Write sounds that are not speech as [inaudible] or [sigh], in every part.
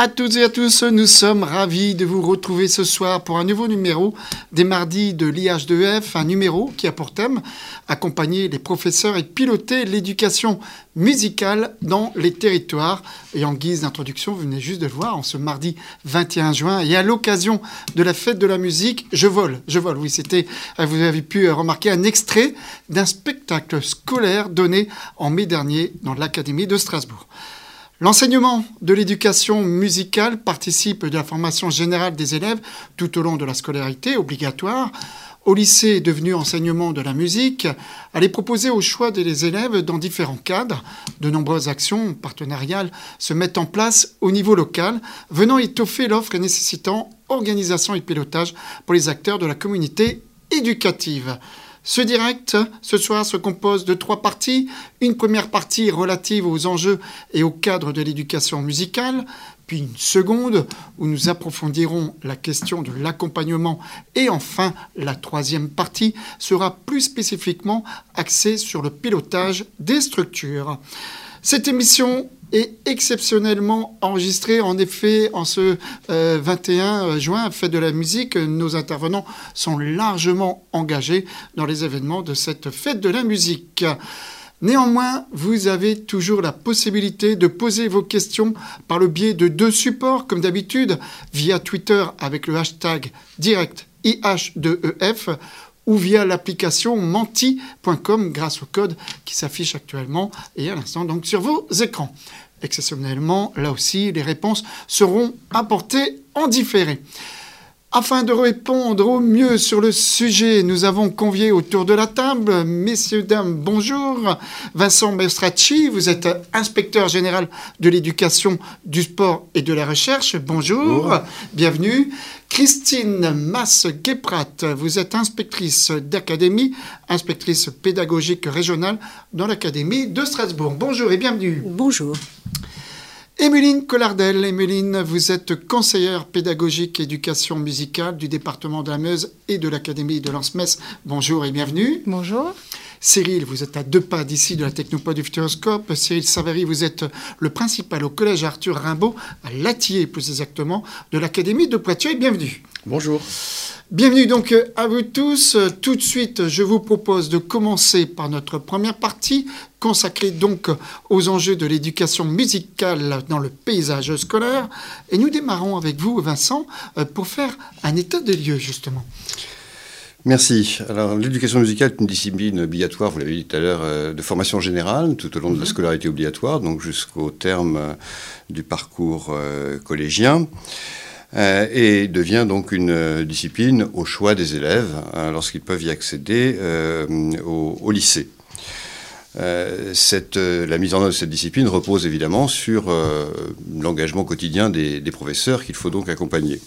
À toutes et à tous, nous sommes ravis de vous retrouver ce soir pour un nouveau numéro des mardis de l'IH2F, un numéro qui a pour thème accompagner les professeurs et piloter l'éducation musicale dans les territoires. Et en guise d'introduction, vous venez juste de le voir, en ce mardi 21 juin, et à l'occasion de la fête de la musique, je vole, je vole, oui, c'était, euh, vous avez pu remarquer un extrait d'un spectacle scolaire donné en mai dernier dans l'Académie de Strasbourg. L'enseignement de l'éducation musicale participe de la formation générale des élèves tout au long de la scolarité obligatoire. Au lycée devenu enseignement de la musique, elle est proposée au choix des élèves dans différents cadres. De nombreuses actions partenariales se mettent en place au niveau local, venant étoffer l'offre et nécessitant organisation et pilotage pour les acteurs de la communauté éducative. Ce direct, ce soir, se compose de trois parties. Une première partie relative aux enjeux et au cadre de l'éducation musicale, puis une seconde où nous approfondirons la question de l'accompagnement et enfin la troisième partie sera plus spécifiquement axée sur le pilotage des structures. Cette émission est exceptionnellement enregistrée. En effet, en ce euh, 21 juin, fête de la musique, nos intervenants sont largement engagés dans les événements de cette fête de la musique. Néanmoins, vous avez toujours la possibilité de poser vos questions par le biais de deux supports, comme d'habitude, via Twitter avec le hashtag direct IH2EF ou via l'application menti.com grâce au code qui s'affiche actuellement et à l'instant donc sur vos écrans. Exceptionnellement, là aussi, les réponses seront apportées en différé. Afin de répondre au mieux sur le sujet, nous avons convié autour de la table, messieurs, dames, bonjour. Vincent Mestracci, vous êtes inspecteur général de l'éducation, du sport et de la recherche. Bonjour, Bonjour. bienvenue. Christine Masse-Guéprat, vous êtes inspectrice d'académie, inspectrice pédagogique régionale dans l'académie de Strasbourg. Bonjour et bienvenue. Bonjour. Emeline Collardel, Emeline, vous êtes conseillère pédagogique éducation musicale du département de la Meuse et de l'Académie de Lens-Metz. Bonjour et bienvenue. Bonjour. Cyril, vous êtes à deux pas d'ici de la Technopole du Futuroscope. Cyril Savary, vous êtes le principal au collège Arthur Rimbaud, à Latier plus exactement, de l'Académie de Poitiers. Bienvenue. Bonjour. Bienvenue donc à vous tous. Tout de suite, je vous propose de commencer par notre première partie, consacrée donc aux enjeux de l'éducation musicale dans le paysage scolaire. Et nous démarrons avec vous, Vincent, euh, pour faire un état des lieux, justement. Merci. Alors, l'éducation musicale est une discipline obligatoire, vous l'avez dit tout à l'heure, euh, de formation générale tout au long de la scolarité obligatoire, donc jusqu'au terme euh, du parcours euh, collégien. euh, et devient donc une euh, discipline au choix des élèves hein, lorsqu'ils peuvent y accéder euh, au, au lycée. Cette, la mise en œuvre de cette discipline repose évidemment sur l'engagement quotidien des, des professeurs qu'il faut donc accompagner.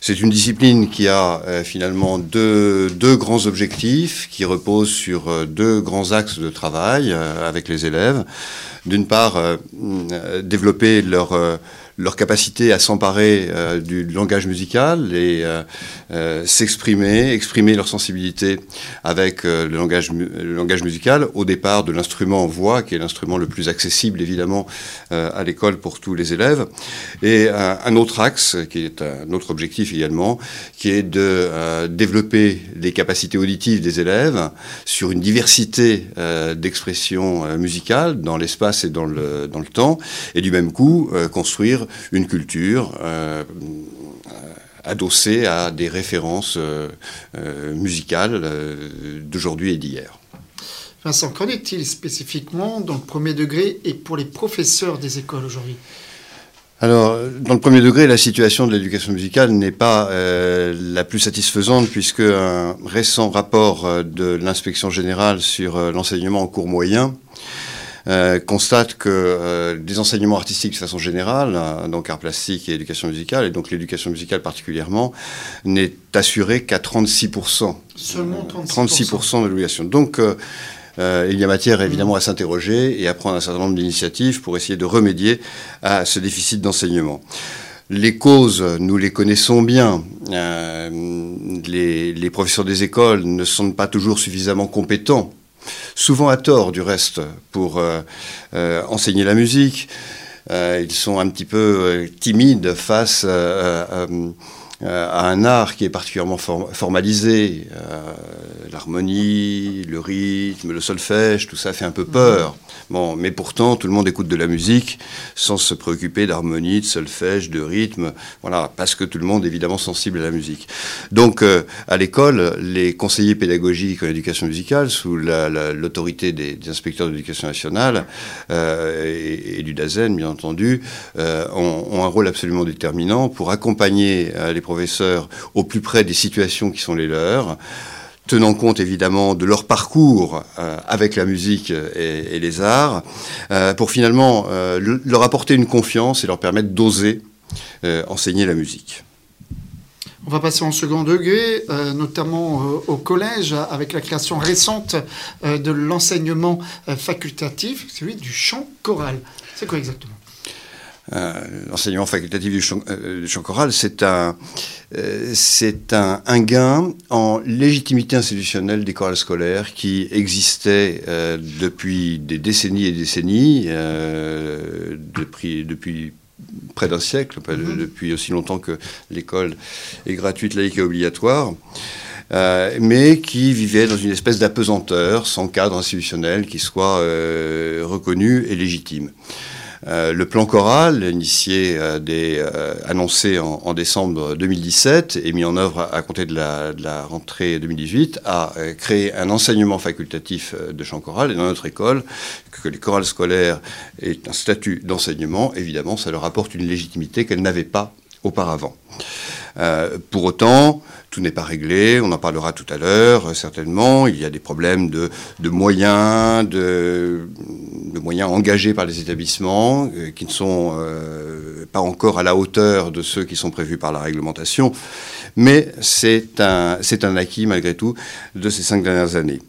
C'est une discipline qui a euh, finalement deux, deux grands objectifs, qui reposent sur euh, deux grands axes de travail euh, avec les élèves. D'une part, développer leur, leur capacité à s'emparer euh, du langage musical et euh, euh, s'exprimer, exprimer leur sensibilité avec le, langage, le langage musical au départ de l'instrument voix, qui est l'instrument le plus accessible évidemment à l'école pour tous les élèves. Et un, un autre axe, qui est un autre objectif également, qui est de développer les capacités auditives des élèves sur une diversité d'expressions musicales dans l'espace et dans le, dans le temps, et du même coup construire une culture euh, euh, adossée à des références euh, musicales d'aujourd'hui et d'hier. Vincent, qu'en est-il spécifiquement dans le premier degré et pour les professeurs des écoles aujourd'hui? Alors, dans le premier degré, la situation de l'éducation musicale n'est pas euh, la plus satisfaisante puisque un récent rapport de l'inspection générale sur l'enseignement en cours moyen constate que des enseignements artistiques de façon générale, donc art plastique et éducation musicale, et donc l'éducation musicale particulièrement, n'est assuré qu'à 36%. Seulement 36%. 36% de l'obligation. Donc, euh, il y a matière évidemment à s'interroger et à prendre un certain nombre d'initiatives pour essayer de remédier à ce déficit d'enseignement. Les causes, nous les connaissons bien. Euh, les, professeurs des écoles ne sont pas toujours suffisamment compétents, souvent à tort du reste, pour euh, enseigner la musique. ils sont un petit peu timides face à euh, à un art qui est particulièrement formalisé. Euh, l'harmonie, le rythme, le solfège, tout ça fait un peu peur. Bon, mais pourtant, tout le monde écoute de la musique sans se préoccuper d'harmonie, de solfège, de rythme. Voilà, parce que tout le monde est évidemment sensible à la musique. Donc, euh, à l'école, les conseillers pédagogiques en éducation musicale, sous l'autorité des, inspecteurs d'éducation nationale euh, et, du DAZEN, bien entendu, euh, ont, ont, un rôle absolument déterminant pour accompagner les professeurs au plus près des situations qui sont les leurs tenant compte évidemment de leur parcours euh, avec la musique et, les arts, euh, pour finalement euh, leur apporter une confiance et leur permettre d'oser enseigner la musique. On va passer en second degré, notamment au collège, avec la création récente de l'enseignement facultatif, celui du chant choral. C'est quoi exactement? L'enseignement facultatif du chant, euh, choral, c'est un, euh, c'est un, un, gain en légitimité institutionnelle des chorales scolaires qui existaient depuis des décennies et décennies, depuis, depuis près d'un siècle, mm-hmm. depuis aussi longtemps que l'école est gratuite, laïque et obligatoire. mais qui vivaient dans une espèce d'apesanteur, sans cadre institutionnel qui soit reconnu et légitime. Euh, le plan choral, initié, euh, euh, annoncé en, décembre 2017 et mis en œuvre à, compter de la, rentrée 2018, a créé un enseignement facultatif de chant choral. Et dans notre école, que les chorales scolaires aient un statut d'enseignement, évidemment, ça leur apporte une légitimité qu'elles n'avaient pas auparavant. Pour autant, tout n'est pas réglé, on en parlera tout à l'heure, certainement. Il y a des problèmes de, moyens, de, moyens engagés par les établissements, euh, qui ne sont euh, pas encore à la hauteur de ceux qui sont prévus par la réglementation. Mais c'est un, c'est un acquis, malgré tout, de ces cinq dernières années.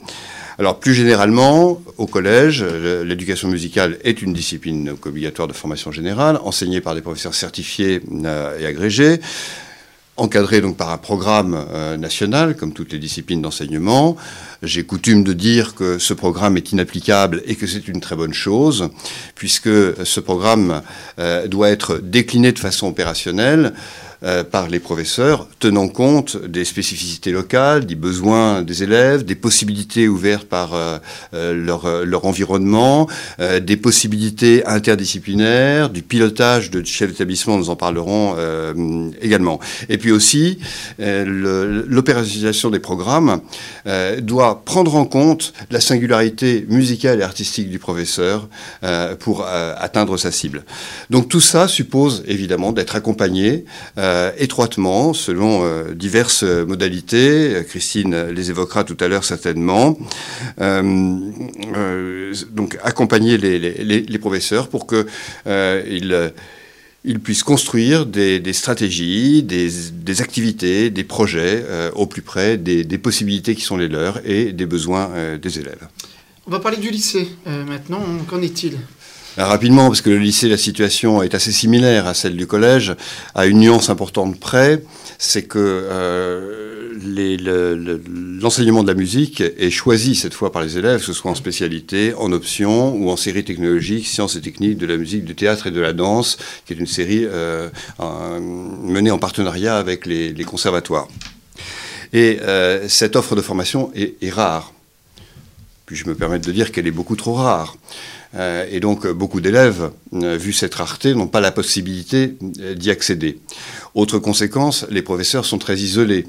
Alors plus généralement, au collège, l'éducation musicale est une discipline obligatoire de formation générale, enseignée par des professeurs certifiés euh, et agrégés encadré donc par un programme euh, national, comme toutes les disciplines d'enseignement. J'ai coutume de dire que ce programme est inapplicable et que c'est une très bonne chose, puisque ce programme euh, doit être décliné de façon opérationnelle euh, par les professeurs, tenant compte des spécificités locales, des besoins des élèves, des possibilités ouvertes par euh, euh, leur, leur, environnement, des possibilités interdisciplinaires, du pilotage de chefs d'établissement, nous en parlerons également. Et puis aussi, l'opérationnalisation des programmes doit prendre en compte la singularité musicale et artistique du professeur pour atteindre sa cible. Donc tout ça suppose évidemment d'être accompagné étroitement selon euh, diverses modalités. Christine les évoquera tout à l'heure certainement. Euh, donc accompagner les, professeurs pour qu'ils ils puissent construire des, stratégies, des, activités, des projets au plus près des, possibilités qui sont les leurs et des besoins des élèves. On va parler du lycée maintenant. Qu'en est-il? Rapidement, parce que le lycée, la situation est assez similaire à celle du collège, à une nuance importante près, c'est que euh, l'enseignement de la musique est choisi cette fois par les élèves, que ce soit en spécialité, en option ou en série technologique, sciences et techniques de la musique, du théâtre et de la danse, qui est une série euh, menée en partenariat avec les, conservatoires. Et euh, cette offre de formation est, est rare. Puis je me permets de dire qu'elle est beaucoup trop rare. Euh, et donc beaucoup d'élèves, euh, vu cette rareté, n'ont pas la possibilité euh, d'y accéder. Autre conséquence, les professeurs sont très isolés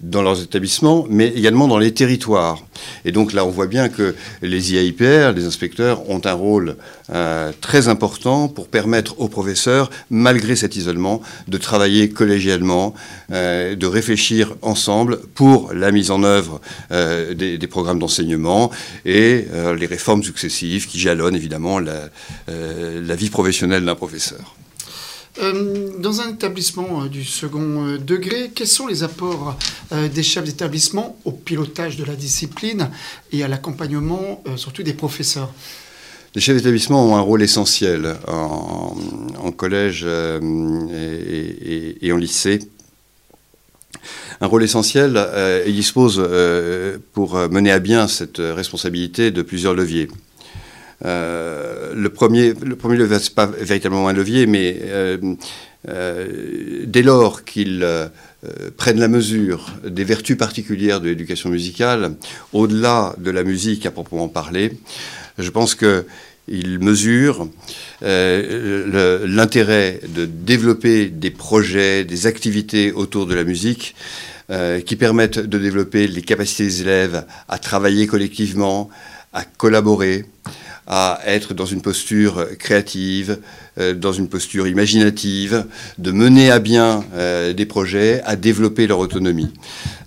dans leurs établissements, mais également dans les territoires. Et donc là, on voit bien que les IAIPR, les inspecteurs, ont un rôle euh, très important pour permettre aux professeurs, malgré cet isolement, de travailler collégialement, euh, de réfléchir ensemble pour la mise en œuvre euh, des, programmes d'enseignement et les réformes successives qui jalonnent évidemment la vie professionnelle d'un professeur. Euh, dans un établissement euh, du second euh, degré, quels sont les apports des chefs d'établissement au pilotage de la discipline et à l'accompagnement surtout des professeurs? Les chefs d'établissement ont un rôle essentiel en, collège et, en lycée. Un rôle essentiel, et ils disposent pour mener à bien cette responsabilité de plusieurs leviers. Euh, le premier, le premier levier, n'est pas véritablement un levier, mais euh, euh, dès lors qu'ils prennent la mesure des vertus particulières de l'éducation musicale, au-delà de la musique à proprement parler, je pense qu'ils mesurent l'intérêt de développer des projets, des activités autour de la musique qui permettent de développer les capacités des élèves à travailler collectivement, à collaborer, à être dans une posture créative, euh, dans une posture imaginative, de mener à bien euh, des projets, à développer leur autonomie.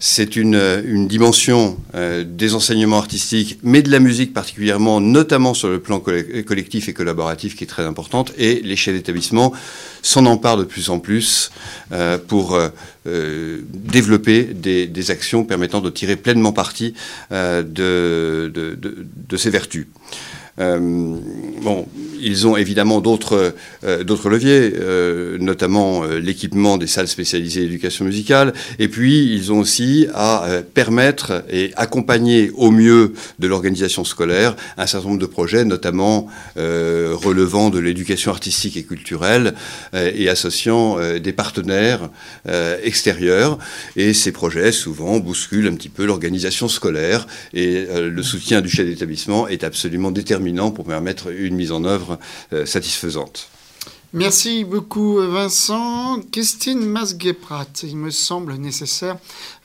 C'est une, une, dimension euh, des enseignements artistiques, mais de la musique particulièrement, notamment sur le plan collectif et collaboratif, qui est très importante, et les chefs d'établissement s'en emparent de plus en plus pour développer des, actions permettant de tirer pleinement parti de, de, de ces vertus. Euh, bon, ils ont évidemment d'autres euh, leviers, euh, notamment l'équipement des salles spécialisées d'éducation musicale. Et puis, ils ont aussi à permettre et accompagner au mieux de l'organisation scolaire un certain nombre de projets, notamment relevant de l'éducation artistique et culturelle et associant des partenaires extérieurs. Et ces projets, souvent, bousculent un petit peu l'organisation scolaire. Et le soutien du chef d'établissement est absolument déterminant pour permettre une mise en œuvre euh, satisfaisante. Merci beaucoup Vincent. Christine Masgueprat, il me semble nécessaire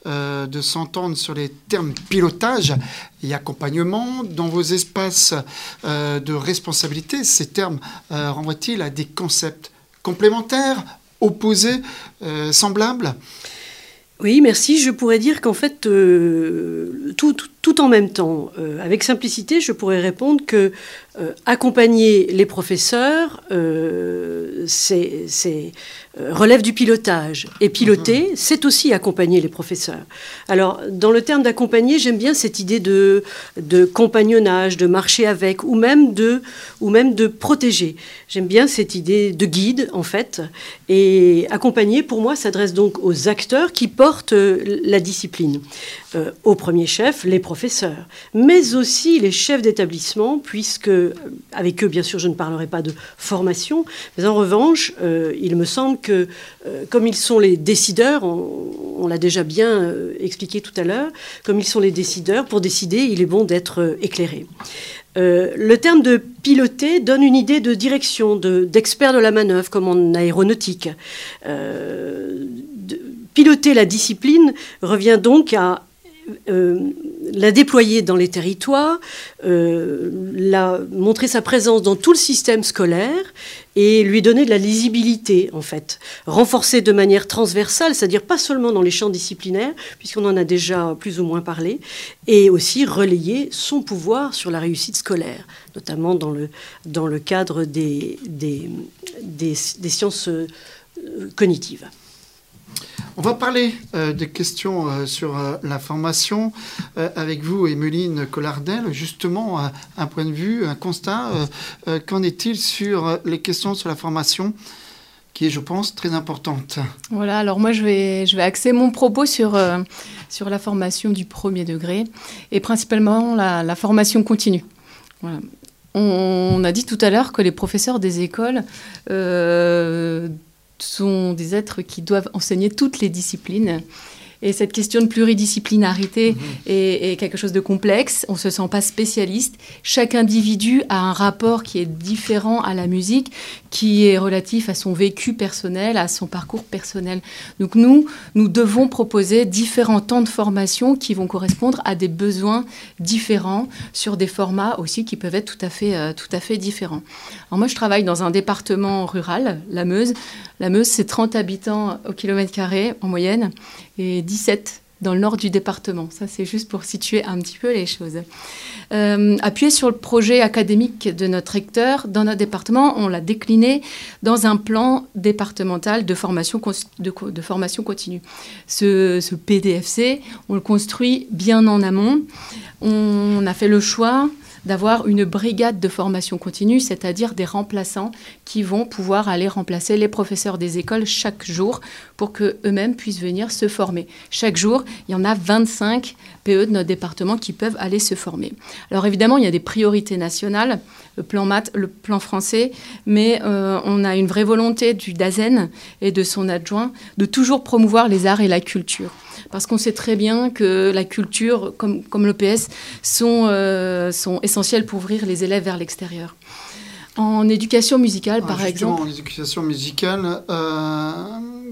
euh, de s'entendre sur les termes pilotage et accompagnement dans vos espaces euh, de responsabilité. Ces termes renvoient-ils à des concepts complémentaires, opposés, semblables? Oui, merci. Je pourrais dire qu'en fait, tout, tout, en même temps, avec simplicité, je pourrais répondre que euh, accompagner les professeurs, euh, c'est, euh, relève du pilotage. Et piloter, mhm. c'est aussi accompagner les professeurs. Alors, dans le terme d'accompagner, j'aime bien cette idée de, de compagnonnage, de marcher avec, ou même de, ou même de protéger. J'aime bien cette idée de guide, en fait. Et accompagner, pour moi, s'adresse donc aux acteurs qui portent la discipline. Au premier chef, les professeurs, mais aussi les chefs d'établissement, puisque avec eux, bien sûr, je ne parlerai pas de formation, mais en revanche, euh, il me semble que, euh, comme ils sont les décideurs, on, l'a déjà bien euh, expliqué tout à l'heure, comme ils sont les décideurs, pour décider, il est bon d'être éclairé. le terme de piloter donne une idée de direction, d'expert de, la manœuvre, comme en aéronautique. piloter la discipline revient donc à euh, la déployer dans les territoires, euh, la, montrer sa présence dans tout le système scolaire et lui donner de la lisibilité, en fait. Renforcer de manière transversale, c'est-à-dire pas seulement dans les champs disciplinaires, puisqu'on en a déjà plus ou moins parlé, et aussi relayer son pouvoir sur la réussite scolaire, notamment dans le, dans le cadre des, des, des, des sciences euh, cognitives. On va parler euh, des questions euh, sur euh, la formation avec vous, Emeline Collardel. Justement, un point de vue, un constat. Qu'en est-il sur les questions sur la formation qui est, je pense, très importante? Voilà, alors moi, je vais, je vais axer mon propos sur, sur la formation du premier degré et principalement la, formation continue. On, a dit tout à l'heure que les professeurs des écoles sont des êtres qui doivent enseigner toutes les disciplines. Et cette question de pluridisciplinarité est, est quelque chose de complexe. On ne se sent pas spécialiste. Chaque individu a un rapport qui est différent à la musique, qui est relatif à son vécu personnel, à son parcours personnel. Donc nous, nous devons proposer différents temps de formation qui vont correspondre à des besoins différents sur des formats aussi qui peuvent être tout à fait, euh, tout à fait différents. Alors moi, je travaille dans un département rural, la Meuse. La Meuse, c'est 30 habitants au kilomètre carré en moyenne et 17 dans le nord du département. Ça, c'est juste pour situer un petit peu les choses. Euh, appuyé sur le projet académique de notre recteur, dans notre département, on l'a décliné dans un plan départemental de formation, de, formation continue. Ce, PDFC, on le construit bien en amont. On a fait le choix d'avoir une brigade de formation continue, c'est-à-dire des remplaçants qui vont pouvoir aller remplacer les professeurs des écoles chaque jour pour qu'eux-mêmes puissent venir se former. Chaque jour, il y en a 25 PE de notre département qui peuvent aller se former. Alors évidemment, il y a des priorités nationales, le plan maths, le plan français, mais euh, on a une vraie volonté du DAZEN et de son adjoint de toujours promouvoir les arts et la culture parce qu'on sait très bien que la culture, comme, comme l'EPS, sont, euh, sont essentielles pour ouvrir les élèves vers l'extérieur. En éducation musicale, par exemple. En éducation musicale, euh,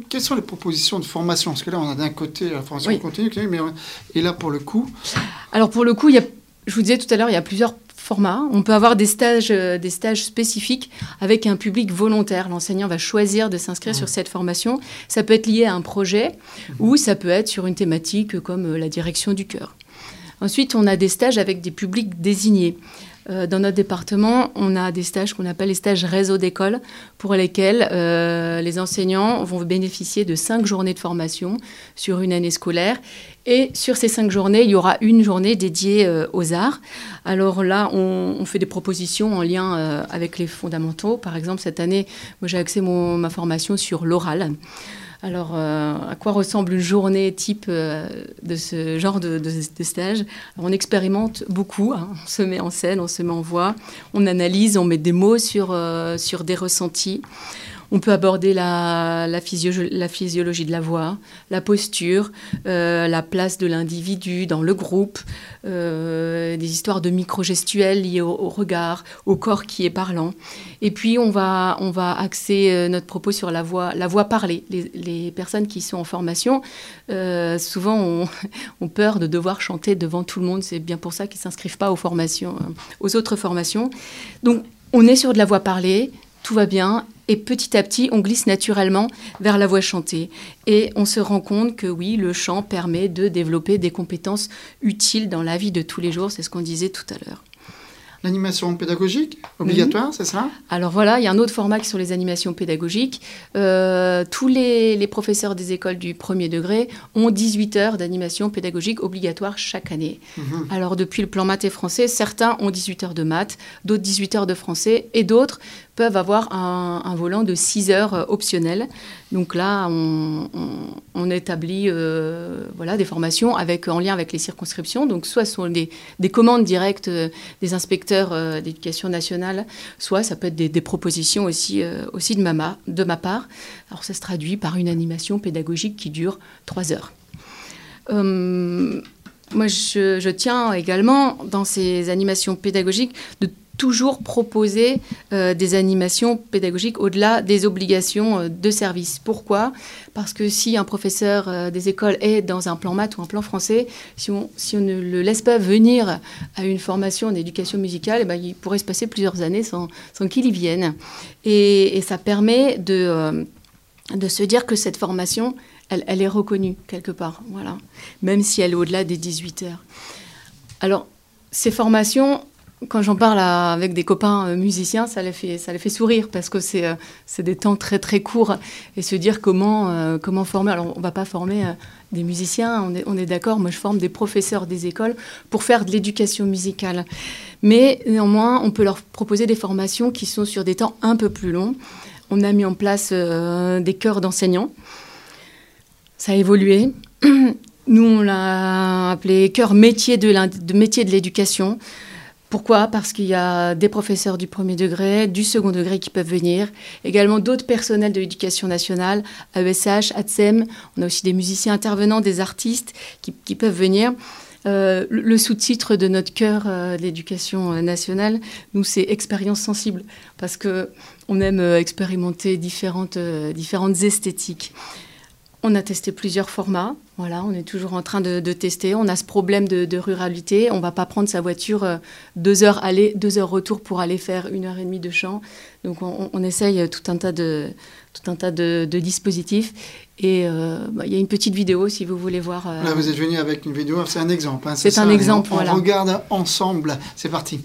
quelles sont les propositions de formation? Parce que là, on a d'un côté la formation Oui. continue, mais et là, pour le coup, Alors pour le coup, il y a, je vous disais tout à l'heure, il y a plusieurs On peut avoir des stages, euh, des stages spécifiques avec un public volontaire. L'enseignant va choisir de s'inscrire sur cette formation. Ça peut être lié à un projet ou ça peut être sur une thématique comme euh, la direction du cœur. Ensuite, on a des stages avec des publics désignés. Euh, dans notre département, on a des stages qu'on appelle les stages réseau d'école, pour lesquels euh, les enseignants vont bénéficier de cinq journées de formation sur une année scolaire. Et sur ces cinq journées, il y aura une journée dédiée euh, aux arts. Alors là, on, fait des propositions en lien avec les fondamentaux. Par exemple, cette année, j'ai axé mon- ma formation sur l'oral. Alors, euh, à quoi ressemble une journée type euh, de ce genre de, stage? On expérimente beaucoup, hein. on se met en scène, on se met en voix, on analyse, on met des mots sur, euh, sur des ressentis. On peut aborder la, la, physio- la physiologie de la voix, la posture, euh, la place de l'individu dans le groupe, euh, des histoires de micro-gestuels liées au, regard, au corps qui est parlant. Et puis, on va, axer euh, notre propos sur la voix, la voix parlée. Les, personnes qui sont en formation, souvent, [laughs] ont, peur de devoir chanter devant tout le monde. C'est bien pour ça qu'ils ne s'inscrivent pas aux, formations, aux autres formations. Donc, on est sur de la voix parlée, tout va bien. Et petit à petit, on glisse naturellement vers la voix chantée. Et on se rend compte que oui, le chant permet de développer des compétences utiles dans la vie de tous les jours. C'est ce qu'on disait tout à l'heure. l'animation pédagogique, obligatoire, c'est ça? Alors voilà, il y a un autre format qui sont les animations pédagogiques. Euh, tous les, les professeurs des écoles du premier degré ont 18 heures d'animation pédagogique obligatoire chaque année. Mhm. Alors depuis le plan maths et français, certains ont 18 heures de maths, d'autres 18 heures de français et d'autres peuvent avoir un, volant de 6 heures euh, optionnel. Donc là, on, établit euh, voilà, des formations avec, en lien avec les circonscriptions. Donc soit ce sont des, des commandes directes euh, des inspecteurs d'éducation nationale, soit ça peut être des, propositions aussi, aussi de, ma, de ma part. Alors ça se traduit par une animation pédagogique qui dure 3 heures. Moi, je, je tiens également, dans ces animations pédagogiques, de toujours proposer euh, des animations pédagogiques au-delà des obligations euh, de service. Pourquoi? Parce que si un professeur euh, des écoles est dans un plan maths ou un plan français, si on, si on ne le laisse pas venir à une formation en éducation musicale, eh ben, il pourrait se passer plusieurs années sans, sans qu'il y vienne. Et, et ça permet de, de se dire que cette formation, elle, elle est reconnue quelque part, voilà, même si elle est au-delà des 18 heures. Alors, ces formations, quand j'en parle avec des copains euh, musiciens, ça les fait, ça les fait sourire parce que c'est euh, c'est des temps très très courts et se dire comment, euh, comment former. Alors, on va pas former des musiciens, on est, on est d'accord. Moi, je forme des professeurs des écoles pour faire de l'éducation musicale. Mais néanmoins, on peut leur proposer des formations qui sont sur des temps un peu plus longs. On a mis en place des chœurs d'enseignants. Ça a évolué. [clears throat] Nous, on l'a appelé cœur métier de de métier de l'éducation Pourquoi? Parce qu'il y a des professeurs du premier degré, du second degré qui peuvent venir, également d'autres personnels de l'éducation nationale, AESH, ATSEM, on a aussi des musiciens intervenants, des artistes qui, peuvent venir. Euh, le sous-titre de notre cœur euh, de l'éducation euh, nationale, nous, c'est expérience sensible, parce que on aime expérimenter différentes, différentes esthétiques. On a testé plusieurs formats. Voilà, on est toujours en train de, tester. On a ce problème de, ruralité. On ne va pas prendre sa voiture deux heures aller, deux heures retour pour aller faire une heure et demie de chant. Donc on, on essaye tout un tas de, tout un tas de, dispositifs. Et euh, bah, il y a une petite vidéo si vous voulez voir. Euh, Là, vous êtes venu avec une vidéo, c'est un exemple. Hein, c'est un exemple, on, voilà. On regarde ensemble. C'est parti.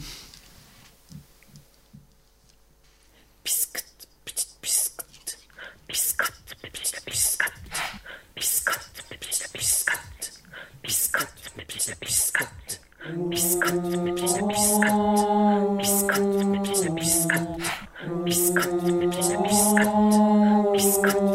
Biscuit, of biscuit. Biscuit, piece of biscuit. Biscuit, piece of biscuit. Biscuit, piece of biscuit. Biscuit.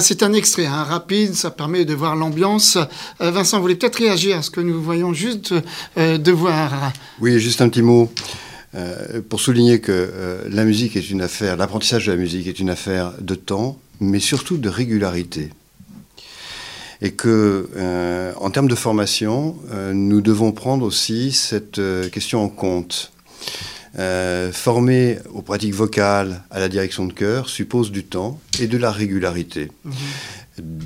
C'est un extrait hein, rapide, ça permet de voir l'ambiance. Euh, Vincent, vous voulez peut-être réagir à ce que nous voyons juste euh, de voir Oui, juste un petit mot. Euh, pour souligner que la musique est une affaire, l'apprentissage de la musique est une affaire de temps, mais surtout de régularité. Et que, en termes de formation, nous devons prendre aussi cette question en compte. Euh, former aux pratiques vocales, à la direction de chœur, suppose du temps et de la régularité. Mhm.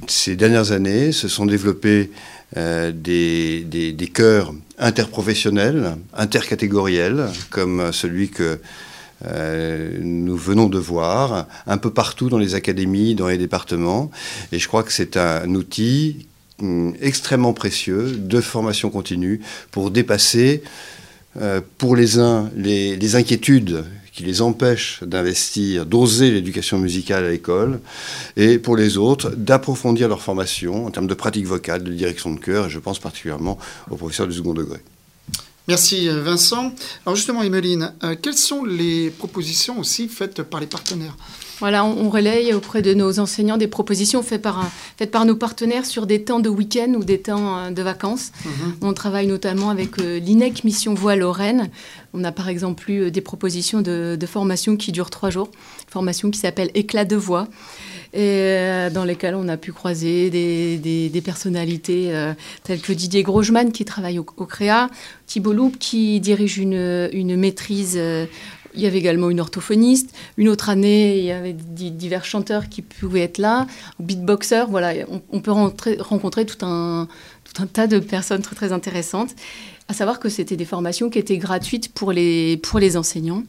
Ces dernières années, se sont développés euh, des, des, chœurs interprofessionnels, intercatégoriels, comme celui que euh, nous venons de voir un peu partout dans les académies, dans les départements. Et je crois que c'est un outil hum, extrêmement précieux de formation continue pour dépasser euh, pour les uns, les, inquiétudes qui les empêchent d'investir, d'oser l'éducation musicale à l'école, et pour les autres, d'approfondir leur formation en termes de pratique vocale, de direction de chœur, et je pense particulièrement aux professeurs du second degré. Merci euh, Vincent. Alors justement, Emeline, euh, quelles sont les propositions aussi faites par les partenaires? Voilà, on, relaye auprès de nos enseignants des propositions faites par, faites par nos partenaires sur des temps de week-end ou des temps euh, de vacances. Mhm. On travaille notamment avec l'INEC Mission Voix Lorraine. On a par exemple eu des propositions de, formation qui durent trois jours, formation qui s'appelle Éclat de voix et euh, dans lesquelles on a pu croiser des, personnalités euh, telles que Didier Grosjean qui travaille au, CREA, Thibault Loup qui dirige une, maîtrise. Il y avait également une orthophoniste. Une autre année, il y avait divers chanteurs qui pouvaient être là, beatboxers. Voilà, on, peut rencontrer tout un, tout un tas de personnes très très intéressantes. À savoir que c'était des formations qui étaient gratuites pour les, pour les enseignants.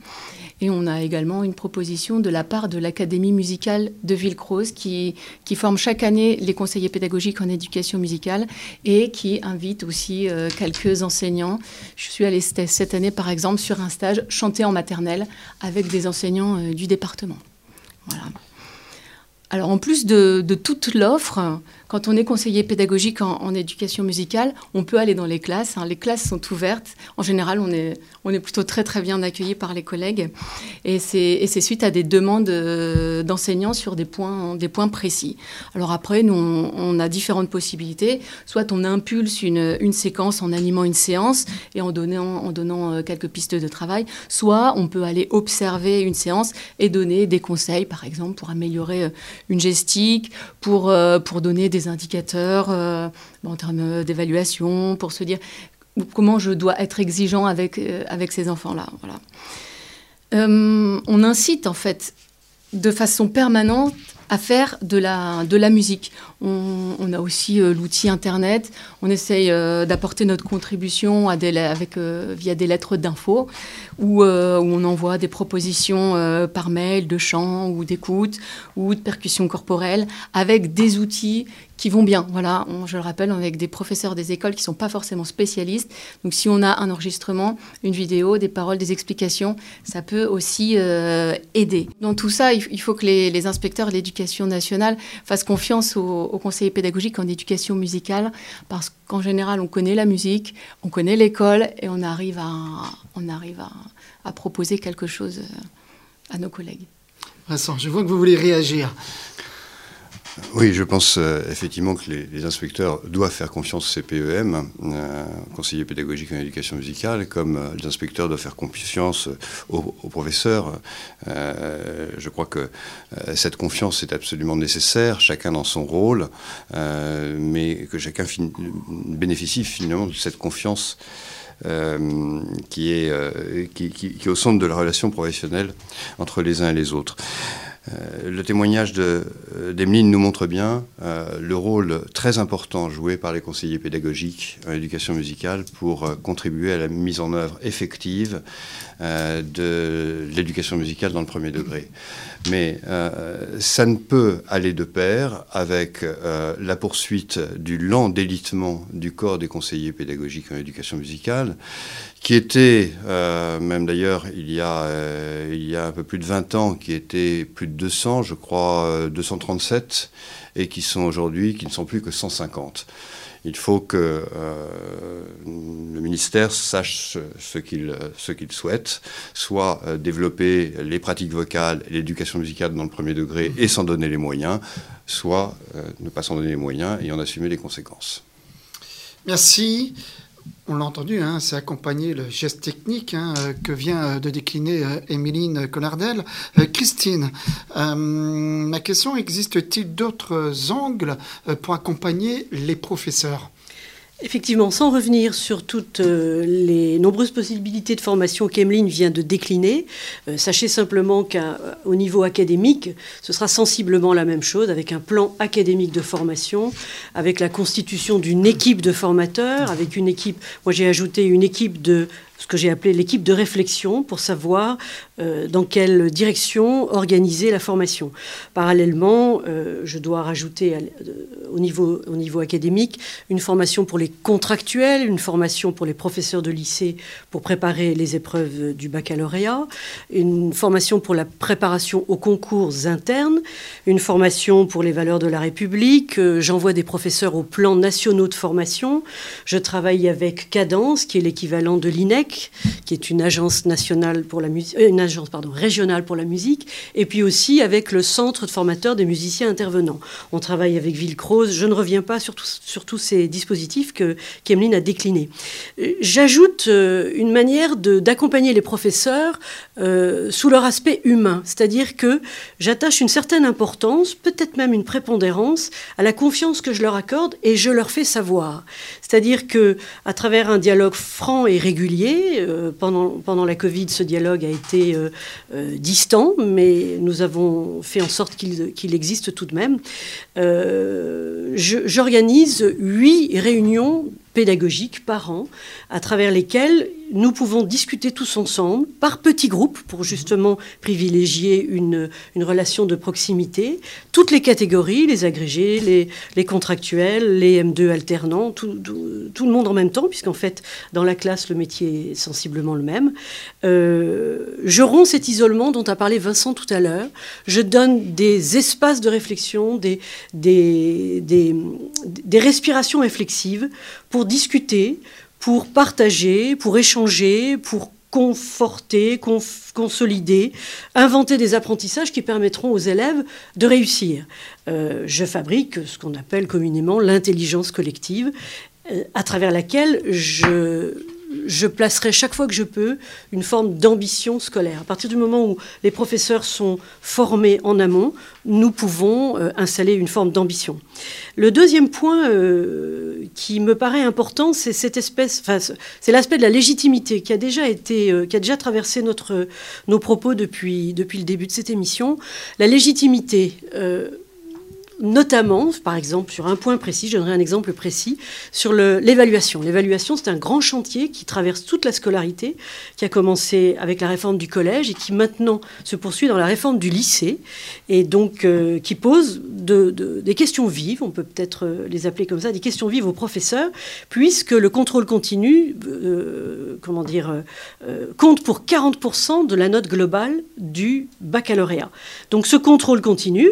Et on a également une proposition de la part de l'Académie musicale de Villecroze qui, forme chaque année les conseillers pédagogiques en éducation musicale et qui invite aussi euh, quelques enseignants. Je suis allée cette année, par exemple, sur un stage chanté en maternelle avec des enseignants euh, du département. Voilà. Alors en plus de toute l'offre, quand on est conseiller pédagogique en, éducation musicale, on peut aller dans les classes. Hein. Les classes sont ouvertes. En général, on est, plutôt très très bien accueilli par les collègues. Et c'est suite à des demandes euh, d'enseignants sur des points, précis. Alors après, nous, on, a différentes possibilités. Soit on impulse une, une, séquence en animant une séance et en donnant, en donnant euh, quelques pistes de travail. Soit on peut aller observer une séance et donner des conseils, par exemple, pour améliorer euh, une gestique, pour, pour donner des indicateurs euh, en termes d'évaluation, pour se dire comment je dois être exigeant avec, euh, avec ces enfants-là. Voilà. Euh, on incite en fait de façon permanente à faire de la, de la musique. On, a aussi l'outil Internet. On essaye d'apporter notre contribution des, avec, via des lettres d'info où, où, on envoie des propositions par mail de chant ou d'écoute ou de percussion corporelle avec des outils qui vont bien. Voilà, je le rappelle, avec des professeurs des écoles qui ne sont pas forcément spécialistes. Donc si on a un enregistrement, une vidéo, des paroles, des explications, ça peut aussi euh, aider. Dans tout ça, il, faut que les, inspecteurs de l'éducation nationale fassent confiance aux, aux conseillers pédagogiques en éducation musicale, parce qu'en général, on connaît la musique, on connaît l'école, et on arrive à, à, à proposer quelque chose à nos collègues. Vincent, je vois que vous voulez réagir. Oui, je pense euh, effectivement que les, inspecteurs doivent faire confiance au CPEM, euh, conseiller pédagogique en éducation musicale, comme euh, les inspecteurs doivent faire confiance aux, professeurs. je crois que cette confiance est absolument nécessaire, chacun dans son rôle, mais que chacun fin bénéficie finalement de cette confiance. Qui, est, qui, est au centre de la relation professionnelle entre les uns et les autres. Euh, le témoignage d'Emeline de, nous montre bien euh, le rôle très important joué par les conseillers pédagogiques en éducation musicale pour euh, contribuer à la mise en œuvre effective de l'éducation musicale dans le premier degré. Mais ça ne peut aller de pair avec la poursuite du lent délitement du corps des conseillers pédagogiques en éducation musicale qui était, euh, même d'ailleurs il, y a, euh, il y a un peu plus de 20 ans, qui était plus de 200, je crois euh, 237, et qui sont aujourd'hui, qui ne sont plus que 150. Il faut que euh, le ministère sache ce qu'il ce qu'il souhaite, soit développer les pratiques vocales l'éducation musicale dans le premier degré et s'en donner les moyens, soit ne pas s'en donner les moyens et en assumer les conséquences. Merci on l'a entendu, hein, c'est accompagner le geste technique hein, que vient de décliner euh, Émiline Collardel. Euh, Christine, euh, ma question, existe-t-il d'autres angles pour accompagner les professeurs? Effectivement, sans revenir sur toutes euh, les nombreuses possibilités de formation qu'Emeline vient de décliner, euh, sachez simplement qu'au niveau académique, ce sera sensiblement la même chose, avec un plan académique de formation, avec la constitution d'une équipe de formateurs, avec une équipe, moi j'ai ajouté une équipe de ce que j'ai appelé l'équipe de réflexion pour savoir euh, dans quelle direction organiser la formation. Parallèlement, euh, je dois rajouter euh, au, niveau, au niveau académique une formation pour les contractuels, une formation pour les professeurs de lycée pour préparer les épreuves du baccalauréat, une formation pour la préparation aux concours internes, une formation pour les valeurs de la République. J'envoie des professeurs aux plans nationaux de formation. Je travaille avec Cadence, qui est l'équivalent de l'INEC qui est une agence nationale pour la musique, une agence pardon, régionale pour la musique, et puis aussi avec le centre de formateurs des musiciens intervenants. On travaille avec Villecrose. Je ne reviens pas sur, tous ces dispositifs que Kemeline a déclinés. J'ajoute euh, une manière d'accompagner les professeurs euh, sous leur aspect humain, c'est-à-dire que j'attache une certaine importance, peut-être même une prépondérance, à la confiance que je leur accorde et je leur fais savoir. C'est-à-dire que à travers un dialogue franc et régulier, euh, pendant, la Covid, ce dialogue a été euh, euh, distant, mais nous avons fait en sorte qu'il qu existe tout de même. J'organise huit réunions pédagogiques par an, à travers lesquelles nous pouvons discuter tous ensemble, par petits groupes, pour justement privilégier une, une relation de proximité, toutes les catégories, les agrégés, les, les contractuels, les M2 alternants, tout, tout, tout, le monde en même temps, puisqu'en fait, dans la classe, le métier est sensiblement le même. Euh, je romps cet isolement dont a parlé Vincent tout à l'heure. Je donne des espaces de réflexion, des, des, des, des respirations réflexives pour discuter, pour partager, pour échanger, pour conforter, conf consolider, inventer des apprentissages qui permettront aux élèves de réussir. Euh, je fabrique ce qu'on appelle communément l'intelligence collective, euh, à travers laquelle je je placerai chaque fois que je peux une forme d'ambition scolaire. À partir du moment où les professeurs sont formés en amont, nous pouvons euh, installer une forme d'ambition. Le deuxième point euh, qui me paraît important, c'est cette espèce, c'est l'aspect de la légitimité qui a déjà été, euh, qui a déjà traversé notre, nos propos depuis, depuis le début de cette émission. La légitimité. Notamment, par exemple, sur un point précis, je donnerai un exemple précis, sur l'évaluation. L'évaluation, c'est un grand chantier qui traverse toute la scolarité, qui a commencé avec la réforme du collège et qui maintenant se poursuit dans la réforme du lycée, et donc euh, qui pose des questions vives, on peut peut-être euh, les appeler comme ça, des questions vives aux professeurs, puisque le contrôle continu, euh, comment dire, compte pour 40% de la note globale du baccalauréat. Donc ce contrôle continu,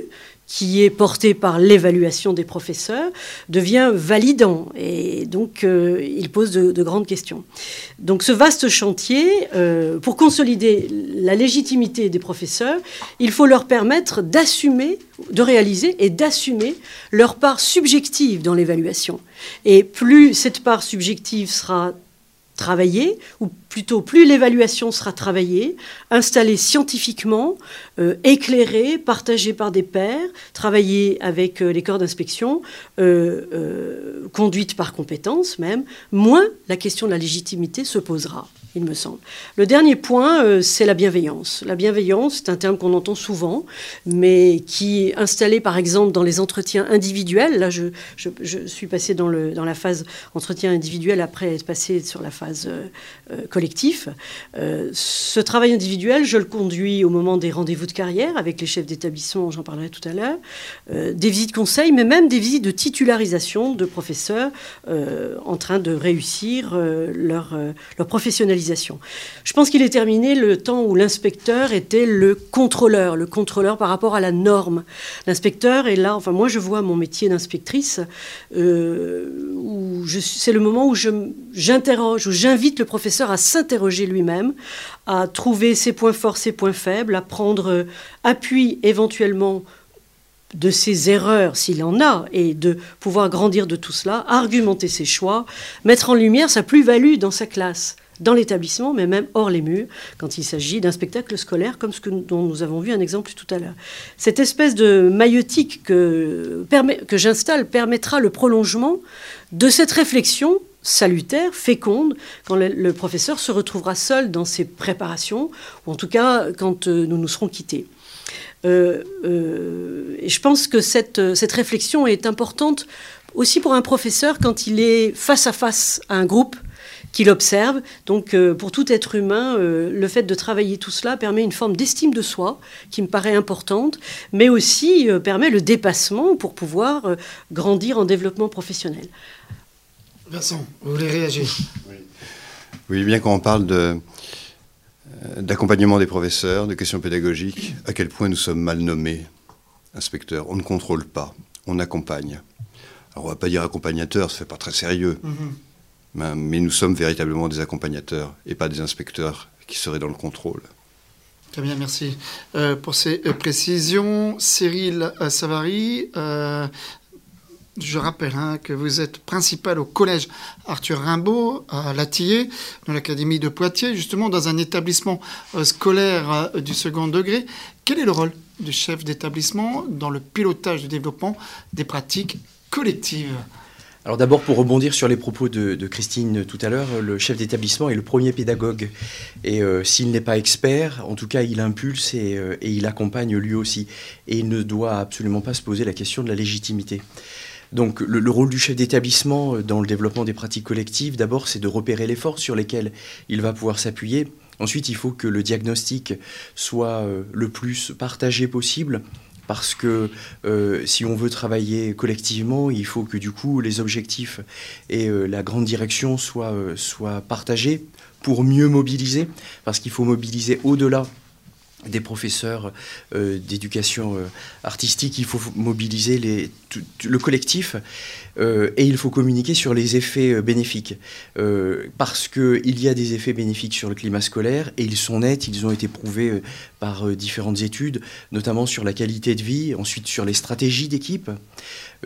qui est porté par l'évaluation des professeurs, devient validant. Et donc, euh, il pose de, grandes questions. Donc, ce vaste chantier, euh, pour consolider la légitimité des professeurs, il faut leur permettre d'assumer, de réaliser et d'assumer leur part subjective dans l'évaluation. Et plus cette part subjective sera travaillée, ou plutôt plus l'évaluation sera travaillée, installée scientifiquement, euh, éclairée, partagée par des pairs, travaillée avec euh, les corps d'inspection, euh, conduite par compétence même, moins la question de la légitimité se posera me semble. Le dernier point, euh, c'est la bienveillance. La bienveillance, c'est un terme qu'on entend souvent, mais qui est installé par exemple dans les entretiens individuels. Là, je, suis passé dans, la phase entretien individuel après être passé sur la phase euh, euh, collectif. ce travail individuel, je le conduis au moment des rendez-vous de carrière avec les chefs d'établissement, j'en parlerai tout à l'heure, des visites conseils, mais même des visites de titularisation de professeurs en train de réussir leur professionnalisation je pense qu'il est terminé le temps où l'inspecteur était le contrôleur, le contrôleur par rapport à la norme. L'inspecteur est là, enfin moi je vois mon métier d'inspectrice, euh, c'est le moment où j'interroge, où j'invite le professeur à s'interroger lui-même, à trouver ses points forts, ses points faibles, à prendre appui éventuellement de ses erreurs, s'il en a, et de pouvoir grandir de tout cela, argumenter ses choix, mettre en lumière sa plus-value dans sa classe dans l'établissement, mais même hors les murs, quand il s'agit d'un spectacle scolaire comme ce que, dont nous avons vu un exemple tout à l'heure. Cette espèce de maïotique que, j'installe permettra le prolongement de cette réflexion salutaire, féconde, quand le, professeur se retrouvera seul dans ses préparations, ou en tout cas quand euh, nous nous serons quittés. Euh, euh, je pense que cette réflexion est importante aussi pour un professeur quand il est face à face à un groupe qu'il observe. Donc euh, pour tout être humain, euh, le fait de travailler tout cela permet une forme d'estime de soi qui me paraît importante, mais aussi euh, permet le dépassement pour pouvoir grandir en développement professionnel. Vincent, vous voulez réagir? Oui. bien quand on parle de, d'accompagnement des professeurs, de questions pédagogiques, à quel point nous sommes mal nommés, inspecteurs. On ne contrôle pas, on accompagne. Alors on ne va pas dire accompagnateur, ça fait pas très sérieux. Mm-hmm. Ben, mais nous sommes véritablement des accompagnateurs et pas des inspecteurs qui seraient dans le contrôle. Très bien, merci euh, pour ces euh, précisions. Cyril euh, Savary, je rappelle hein, que vous êtes principal au collège Arthur Rimbaud à Latillé, dans l'académie de Poitiers, justement dans un établissement scolaire du second degré. Quel est le rôle du chef d'établissement dans le pilotage du développement des pratiques collectives? Alors d'abord, pour rebondir sur les propos de, Christine tout à l'heure, le chef d'établissement est le premier pédagogue. Et euh, s'il n'est pas expert, en tout cas, il impulse euh, et, il accompagne lui aussi. Et il ne doit absolument pas se poser la question de la légitimité. Donc le, rôle du chef d'établissement euh, dans le développement des pratiques collectives, d'abord, c'est de repérer les forces sur lesquelles il va pouvoir s'appuyer. Ensuite, il faut que le diagnostic soit le plus partagé possible parce que euh, si on veut travailler collectivement, il faut que du coup les objectifs et euh, la grande direction euh, soient partagés pour mieux mobiliser, parce qu'il faut mobiliser au-delà des professeurs euh, d'éducation euh, artistique, il faut mobiliser le collectif euh, et il faut communiquer sur les effets bénéfiques. parce qu'il y a des effets bénéfiques sur le climat scolaire et ils sont nets, ils ont été prouvés par différentes études, notamment sur la qualité de vie, ensuite sur les stratégies d'équipe,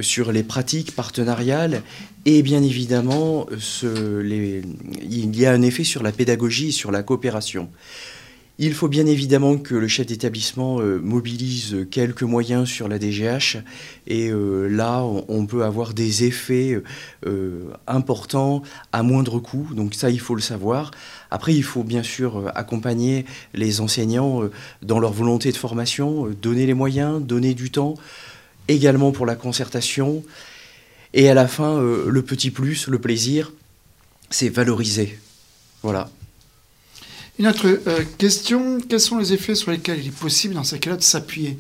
sur les pratiques partenariales et bien évidemment il y a un effet sur la pédagogie et sur la coopération Il faut bien évidemment que le chef d'établissement euh, mobilise quelques moyens sur la DGH et euh, là on, peut avoir des effets euh, importants à moindre coût, donc ça il faut le savoir. Après il faut bien sûr accompagner les enseignants dans leur volonté de formation, donner les moyens, donner du temps, également pour la concertation. Et à la fin, le petit plus, le plaisir, c'est valoriser. Voilà. Une autre euh, question, quels sont les effets sur lesquels il est possible dans ces cas-là de s'appuyer?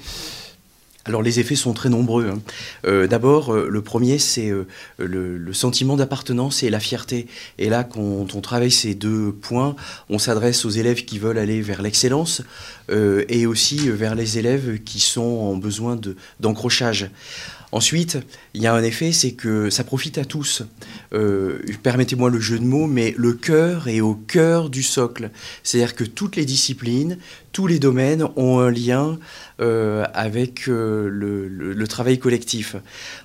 Alors les effets sont très nombreux. hein. Euh, D'abord, euh, le premier, c'est le, sentiment d'appartenance et la fierté. Et là, quand on travaille ces deux points, on s'adresse aux élèves qui veulent aller vers l'excellence et aussi vers les élèves qui sont en besoin de- d'encrochage. Ensuite, il y a un effet, c'est que ça profite à tous. Euh, Permettez-moi le jeu de mots, mais le cœur est au cœur du socle. C'est-à-dire que toutes les disciplines, tous les domaines ont un lien euh, avec euh, le, le- travail collectif.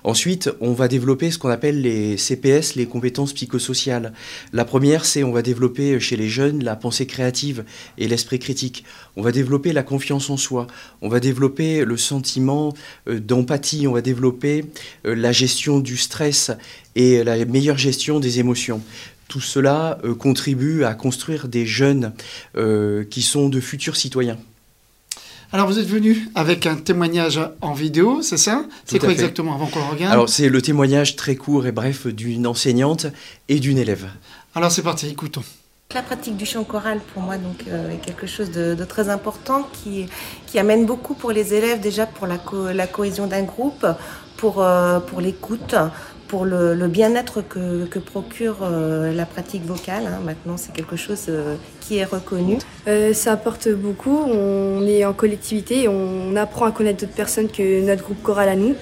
Ensuite, on va développer ce qu'on appelle les CPS, les compétences psychosociales. La première, c'est on va développer chez les jeunes la pensée créative et l'esprit critique. On va développer la confiance en soi. On va développer le sentiment d'empathie. On va développer euh, la gestion du stress et la meilleure gestion des émotions. Tout cela euh, contribue à construire des jeunes euh, qui sont de futurs citoyens. Alors vous êtes venu avec un témoignage en vidéo, c'est ça? C'est quoi exactement avant qu'on le regarde? Alors c'est le témoignage très court et bref d'une enseignante et d'une élève. Alors c'est parti, écoutons. La pratique du chant choral, pour moi, donc, euh, est quelque chose de, de très important qui, qui amène beaucoup pour les élèves, déjà pour la, co- la cohésion d'un groupe, pour, euh, pour l'écoute, pour le, le bien-être que, que procure euh, la pratique vocale. hein. Maintenant, c'est quelque chose euh, qui est reconnu. Ça apporte beaucoup, on est en collectivité, on apprend à connaître d'autres personnes que notre groupe choral à nous.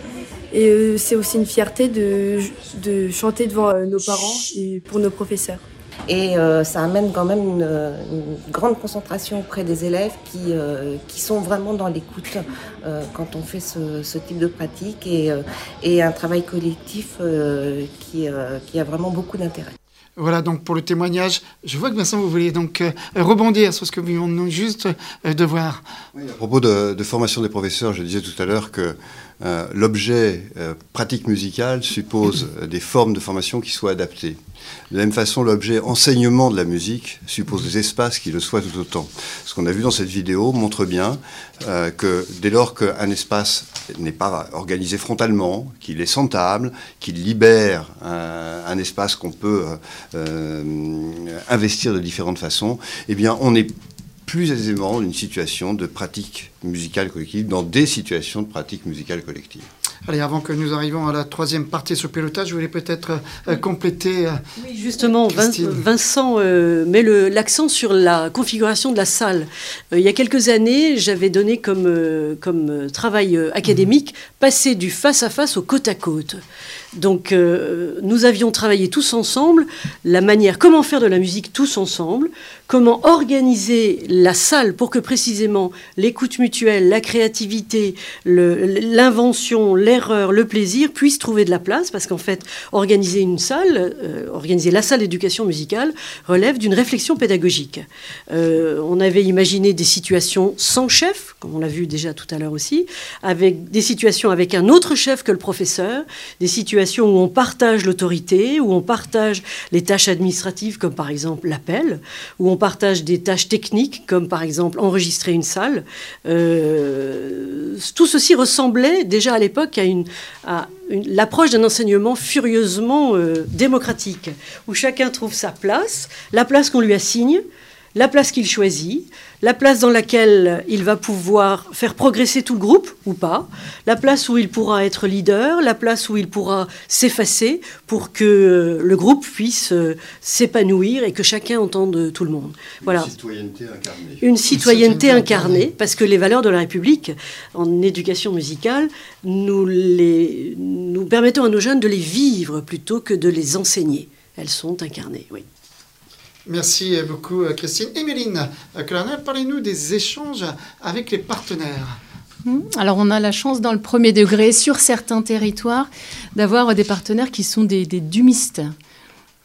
Et c'est aussi une fierté de, de chanter devant nos parents et pour nos professeurs. Et euh, ça amène quand même une, une grande concentration auprès des élèves qui, euh, qui sont vraiment dans l'écoute euh, quand on fait ce, ce type de pratique et, euh, et un travail collectif euh, qui, euh, qui a vraiment beaucoup d'intérêt. Voilà donc pour le témoignage. Je vois que Vincent, vous voulez donc euh, rebondir sur ce que nous venons juste euh, de voir. À propos de, de formation des professeurs, je disais tout à l'heure que euh, l'objet euh, pratique musicale suppose euh, des formes de formation qui soient adaptées. De la même façon, l'objet enseignement de la musique suppose des espaces qui le soient tout autant. Ce qu'on a vu dans cette vidéo montre bien que dès lors qu'un espace n'est pas organisé frontalement, qu'il est sans table, qu'il libère un, un espace qu'on peut investir de différentes façons, eh bien, on est plus aisément dans une situation de pratique musicale collective, dans des situations de pratique musicale collective. Allez, avant que nous arrivions à la troisième partie sur pilotage, je voulais peut-être euh, compléter. euh, Oui, justement, Christine. Vincent euh, met le- l'accent sur la configuration de la salle. Euh, il y a quelques années, j'avais donné comme, euh, comme travail euh, académique passer du face-à-face au côte-à-côte. Donc, euh, nous avions travaillé tous ensemble la manière, comment faire de la musique tous ensemble, comment organiser la salle pour que précisément l'écoute mutuelle, la créativité, l'invention, l'erreur, le plaisir puissent trouver de la place, parce qu'en fait, organiser une salle, euh, organiser la salle d'éducation musicale, relève d'une réflexion pédagogique. Euh, on avait imaginé des situations sans chef, comme on l'a vu déjà tout à l'heure aussi, avec des situations avec un autre chef que le professeur, des situations où on partage l'autorité, où on partage les tâches administratives, comme par exemple l'appel, où on partage des tâches techniques, comme par exemple enregistrer une salle. Euh, tout ceci ressemblait déjà à l'époque à l'approche d'un enseignement furieusement euh, démocratique, où chacun trouve sa place, la place qu'on lui assigne, la place qu'il choisit, la place dans laquelle il va pouvoir faire progresser tout le groupe ou pas, la place où il pourra être leader, la place où il pourra s'effacer pour que euh, le groupe puisse euh, s'épanouir et que chacun entende tout le monde. Voilà. Une citoyenneté incarnée. Une citoyenneté incarnée. incarnée, parce que les valeurs de la République en éducation musicale, nous, les, nous permettons à nos jeunes de les vivre plutôt que de les enseigner. Elles sont incarnées, oui. Merci beaucoup, euh, Christine. Emeline euh, Colonel, parlez-nous des échanges avec les partenaires. Hmm. Alors on a la chance dans le premier degré, sur certains territoires, d'avoir des partenaires qui sont des, des dumistes.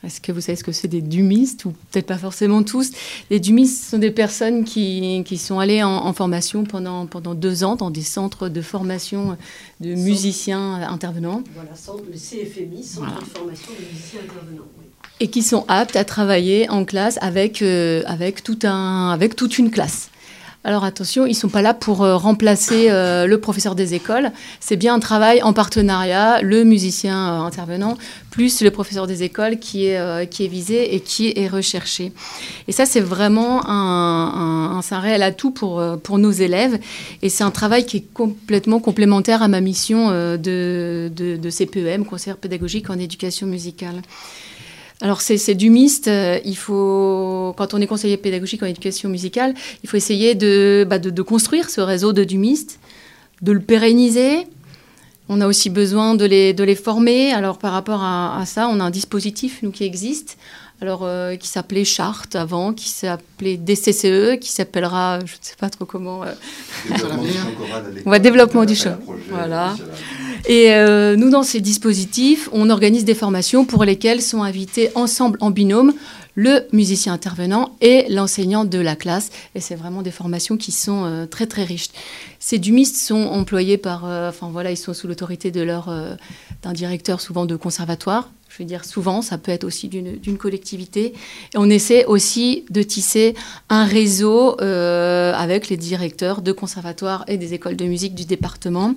Est-ce que vous savez ce que c'est des dumistes ou peut-être pas forcément tous? Les dumistes sont des personnes qui, qui sont allées en, en, formation pendant, pendant deux ans dans des centres de formation de musiciens intervenants. Voilà, centre, le CFMI, Centre voilà. de formation de musiciens intervenants. Oui. Et qui sont aptes à travailler en classe avec, euh, avec, tout un, avec toute une classe. Alors attention, ils ne sont pas là pour euh, remplacer euh, le professeur des écoles. C'est bien un travail en partenariat, le musicien intervenant, plus le professeur des écoles qui est, qui est visé et qui est recherché. Et ça, c'est vraiment un, un, un, réel atout pour, pour nos élèves. Et c'est un travail qui est complètement complémentaire à ma mission de, de, de CPEM, conseillère pédagogique en éducation musicale. Alors c'est du mixte. Euh, il faut, quand on est conseiller pédagogique en éducation musicale, il faut essayer de, bah, de, construire ce réseau de dumiste, de le pérenniser. On a aussi besoin de les, de les former. Alors par rapport à, à, ça, on a un dispositif nous qui existe. Alors, euh, qui s'appelait Charte avant, qui s'appelait DCCE, qui s'appellera, je ne sais pas trop comment. Euh... Développement du ouais, développement du chant. Voilà. Et euh, nous, dans ces dispositifs, on organise des formations pour lesquelles sont invités ensemble en binôme le musicien intervenant et l'enseignant de la classe. Et c'est vraiment des formations qui sont euh, très très riches. Ces dumistes sont employés par, euh, enfin voilà, ils sont sous l'autorité de leur euh, d'un directeur souvent de conservatoire. Je veux dire souvent, ça peut être aussi d'une collectivité. Et on essaie aussi de tisser un réseau avec les directeurs de conservatoires et des écoles de musique du département.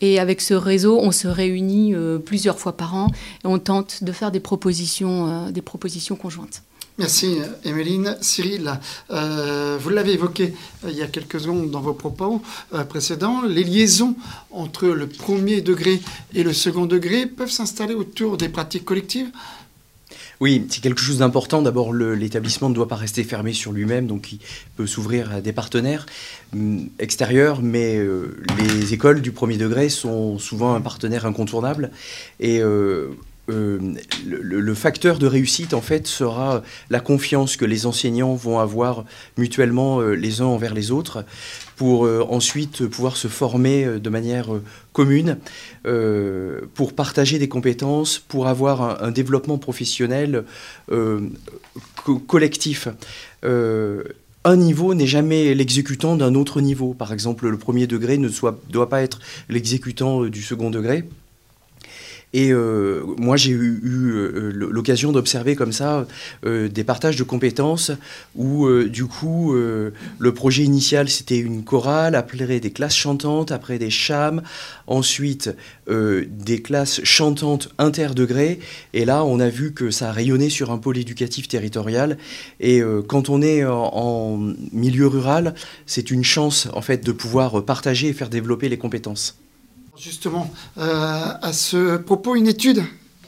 Et avec ce réseau, on se réunit euh, plusieurs fois par an et on tente de faire des propositions, euh, des propositions conjointes. Merci, Emeline. Cyril, euh, vous l'avez évoqué il y a quelques secondes dans vos propos euh, précédents, les liaisons entre le premier degré et le second degré peuvent s'installer autour des pratiques collectives? Oui, c'est quelque chose d'important. D'abord, l'établissement ne doit pas rester fermé sur lui-même, donc il peut s'ouvrir à des partenaires euh, extérieurs, mais euh, les écoles du premier degré sont souvent un partenaire incontournable. Et euh, euh, le, facteur de réussite, en fait, sera la confiance que les enseignants vont avoir mutuellement euh, les uns envers les autres pour euh, ensuite pouvoir se former de manière commune, pour partager des compétences, pour avoir un, développement professionnel co collectif un niveau n'est jamais l'exécutant d'un autre niveau. Par exemple, le premier degré ne doit pas être l'exécutant du second degré. Et euh, moi, j'ai eu, eu euh, l'occasion d'observer comme ça euh, des partages de compétences où, du coup, le projet initial, c'était une chorale, après des classes chantantes, après des chams, ensuite des classes chantantes interdegrés. Et là, on a vu que ça a rayonné sur un pôle éducatif territorial. Et quand on est en, en milieu rural, c'est une chance, en fait, de pouvoir partager et faire développer les compétences. Justement, euh, à ce propos, une étude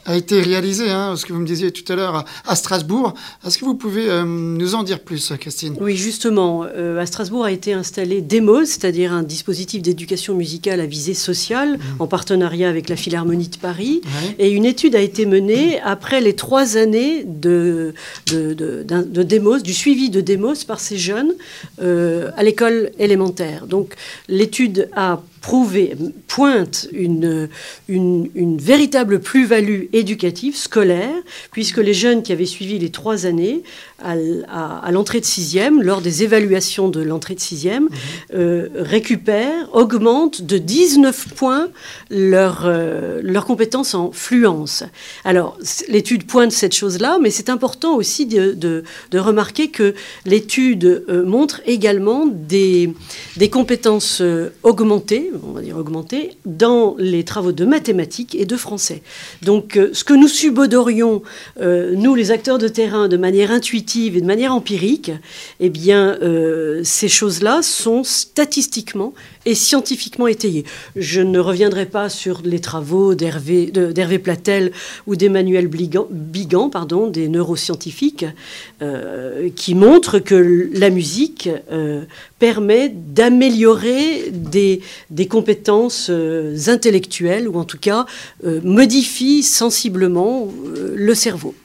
a été réalisée, hein, ce que vous me disiez tout à l'heure, à Strasbourg. Est-ce que vous pouvez euh, nous en dire plus, Christine? Oui, justement, euh, à Strasbourg a été installé DEMOS, c'est-à-dire un dispositif d'éducation musicale à visée sociale, mmh. en partenariat avec la Philharmonie de Paris. Ouais. Et une étude a été menée après les trois années de, de, de, de DEMOS, du suivi de DEMOS par ces jeunes euh, à l'école élémentaire. Donc l'étude a prouvé, pointe une, une, une véritable plus-value éducative, scolaire, puisque les jeunes qui avaient suivi les trois années à, à, à l'entrée de sixième, lors des évaluations de l'entrée de sixième, mmh. euh, récupèrent, augmentent de 19 points leurs euh, leur compétences en fluence. Alors, l'étude pointe cette chose-là, mais c'est important aussi de, de, de, remarquer que l'étude euh, montre également des, des compétences euh, augmentées, on va dire dans les travaux de mathématiques et de français. Donc, euh, ce que nous subodorions, euh, nous les acteurs de terrain, de manière intuitive et de manière empirique, eh bien, euh, ces choses-là sont statistiquement et scientifiquement étayées. Je ne reviendrai pas sur les travaux d'Hervé, Platel ou d'Emmanuel Bigan, des neuroscientifiques, qui montrent que la musique permet d'améliorer des, des, compétences euh, intellectuelles, ou en tout cas euh, modifie sensiblement euh, le cerveau.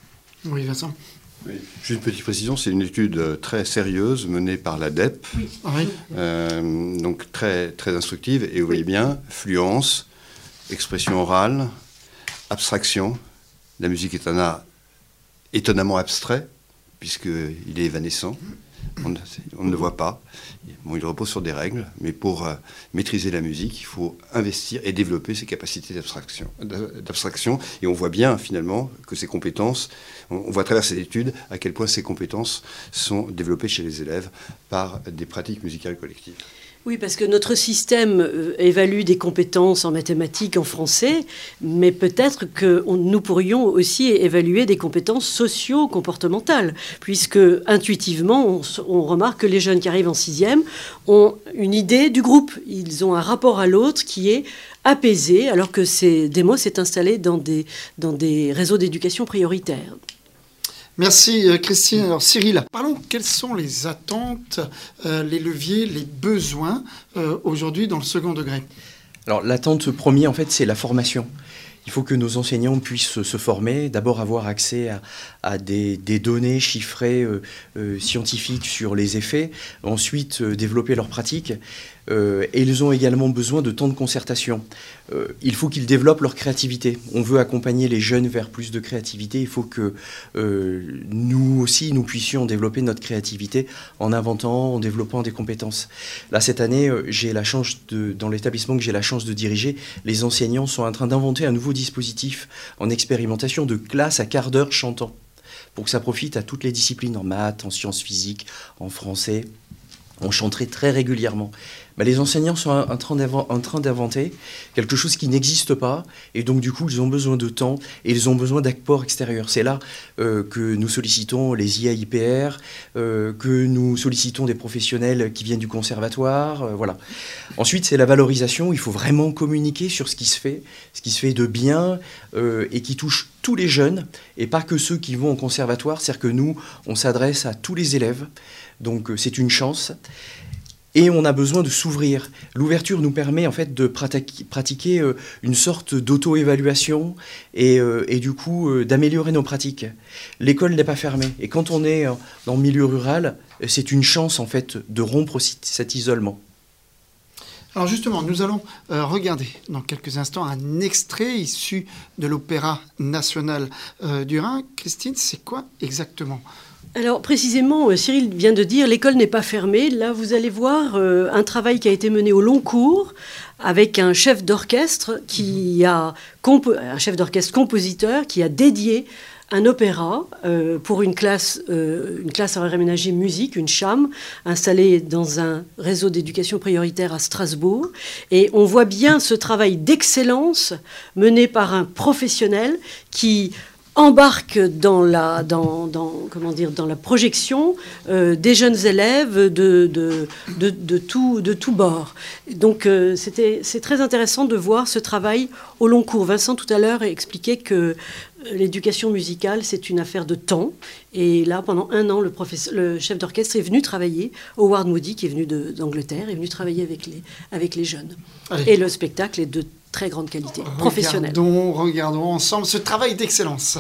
Oui, Vincent. Oui. Juste une petite précision, c'est une étude très sérieuse menée par l'ADEP, oui. oui. euh, donc très, très instructive, et vous voyez bien, fluence, expression orale, abstraction. La musique est un art étonnamment abstrait, puisqu'il est évanescent. On, ne- le voit pas. Il repose sur des règles, mais pour euh, maîtriser la musique, il faut investir et développer ses capacités d'abstraction. Et on voit bien finalement que ces compétences, on, on voit à travers cette étude à quel point ces compétences sont développées chez les élèves par des pratiques musicales collectives. Oui, parce que notre système euh, évalue des compétences en mathématiques, en français, mais peut-être que nous pourrions aussi évaluer des compétences socio-comportementales, puisque intuitivement, on, remarque que les jeunes qui arrivent en sixième ont une idée du groupe. Ils ont un rapport à l'autre qui est apaisé, alors que c'est, Demos est installé dans des, dans des réseaux d'éducation prioritaires. Merci euh, Christine. Alors Cyril, parlons quelles sont les attentes, euh, les leviers, les besoins euh, aujourd'hui dans le second degré? Alors l'attente première, en fait, c'est la formation. Il faut que nos enseignants puissent se former, d'abord avoir accès à, à des, des données chiffrées euh, euh, scientifiques sur les effets, ensuite euh, développer leurs pratiques. Euh, et ils ont également besoin de temps de concertation. Euh, il faut qu'ils développent leur créativité. On veut accompagner les jeunes vers plus de créativité. Il faut que euh, nous aussi, nous puissions développer notre créativité en inventant, en développant des compétences. Là, cette année, j'ai la chance de, dans l'établissement que j'ai la chance de diriger, les enseignants sont en train d'inventer un nouveau dispositif en expérimentation de classe à quart d'heure chantant, pour que ça profite à toutes les disciplines, en maths, en sciences physiques, en français. On chanterait très régulièrement. Mais les enseignants sont en train d'inven- en train d'inventer quelque chose qui n'existe pas, et donc du coup, ils ont besoin de temps et ils ont besoin d'apports extérieurs. C'est là euh, que nous sollicitons les IAIPR, euh, que nous sollicitons des professionnels qui viennent du conservatoire, euh, voilà. Ensuite, c'est la valorisation. Il faut vraiment communiquer sur ce qui se fait, ce qui se fait de bien et qui touche tous les jeunes et pas que ceux qui vont au conservatoire. C'est-à-dire que nous, on s'adresse à tous les élèves, donc c'est une chance. Et on a besoin de s'ouvrir. L'ouverture nous permet en fait de pratiquer, euh, une sorte d'auto-évaluation et, euh, du coup euh, d'améliorer nos pratiques. L'école n'est pas fermée. Et quand on est dans le milieu rural, c'est une chance en fait de rompre cet isolement. Alors justement, nous allons regarder dans quelques instants un extrait issu de l'Opéra national du Rhin. Christine, c'est quoi exactement Alors précisément, euh, Cyril vient de dire l'école n'est pas fermée. Là, vous allez voir euh, un travail qui a été mené au long cours avec un chef d'orchestre qui a compo- un chef d'orchestre compositeur qui a dédié un opéra euh, pour une classe, euh, une classe à réaménager musique, une cham, installée dans un réseau d'éducation prioritaire à Strasbourg. Et on voit bien ce travail d'excellence mené par un professionnel qui embarque dans la, dans, dans, comment dire, dans la projection euh, des jeunes élèves de, de, de, de tout, de tout bord. Donc euh, c'était- c'est très intéressant de voir ce travail au long cours. Vincent tout à l'heure expliquait que euh, l'éducation musicale, c'est une affaire de temps. Et là, pendant un an, le, professeur, le chef d'orchestre est venu travailler, Howard Moody, qui est venu d'Angleterre, est venu travailler avec les, avec les jeunes. Allez. Et le spectacle est de très grande qualité, professionnel. Regardons, regardons ensemble ce travail d'excellence.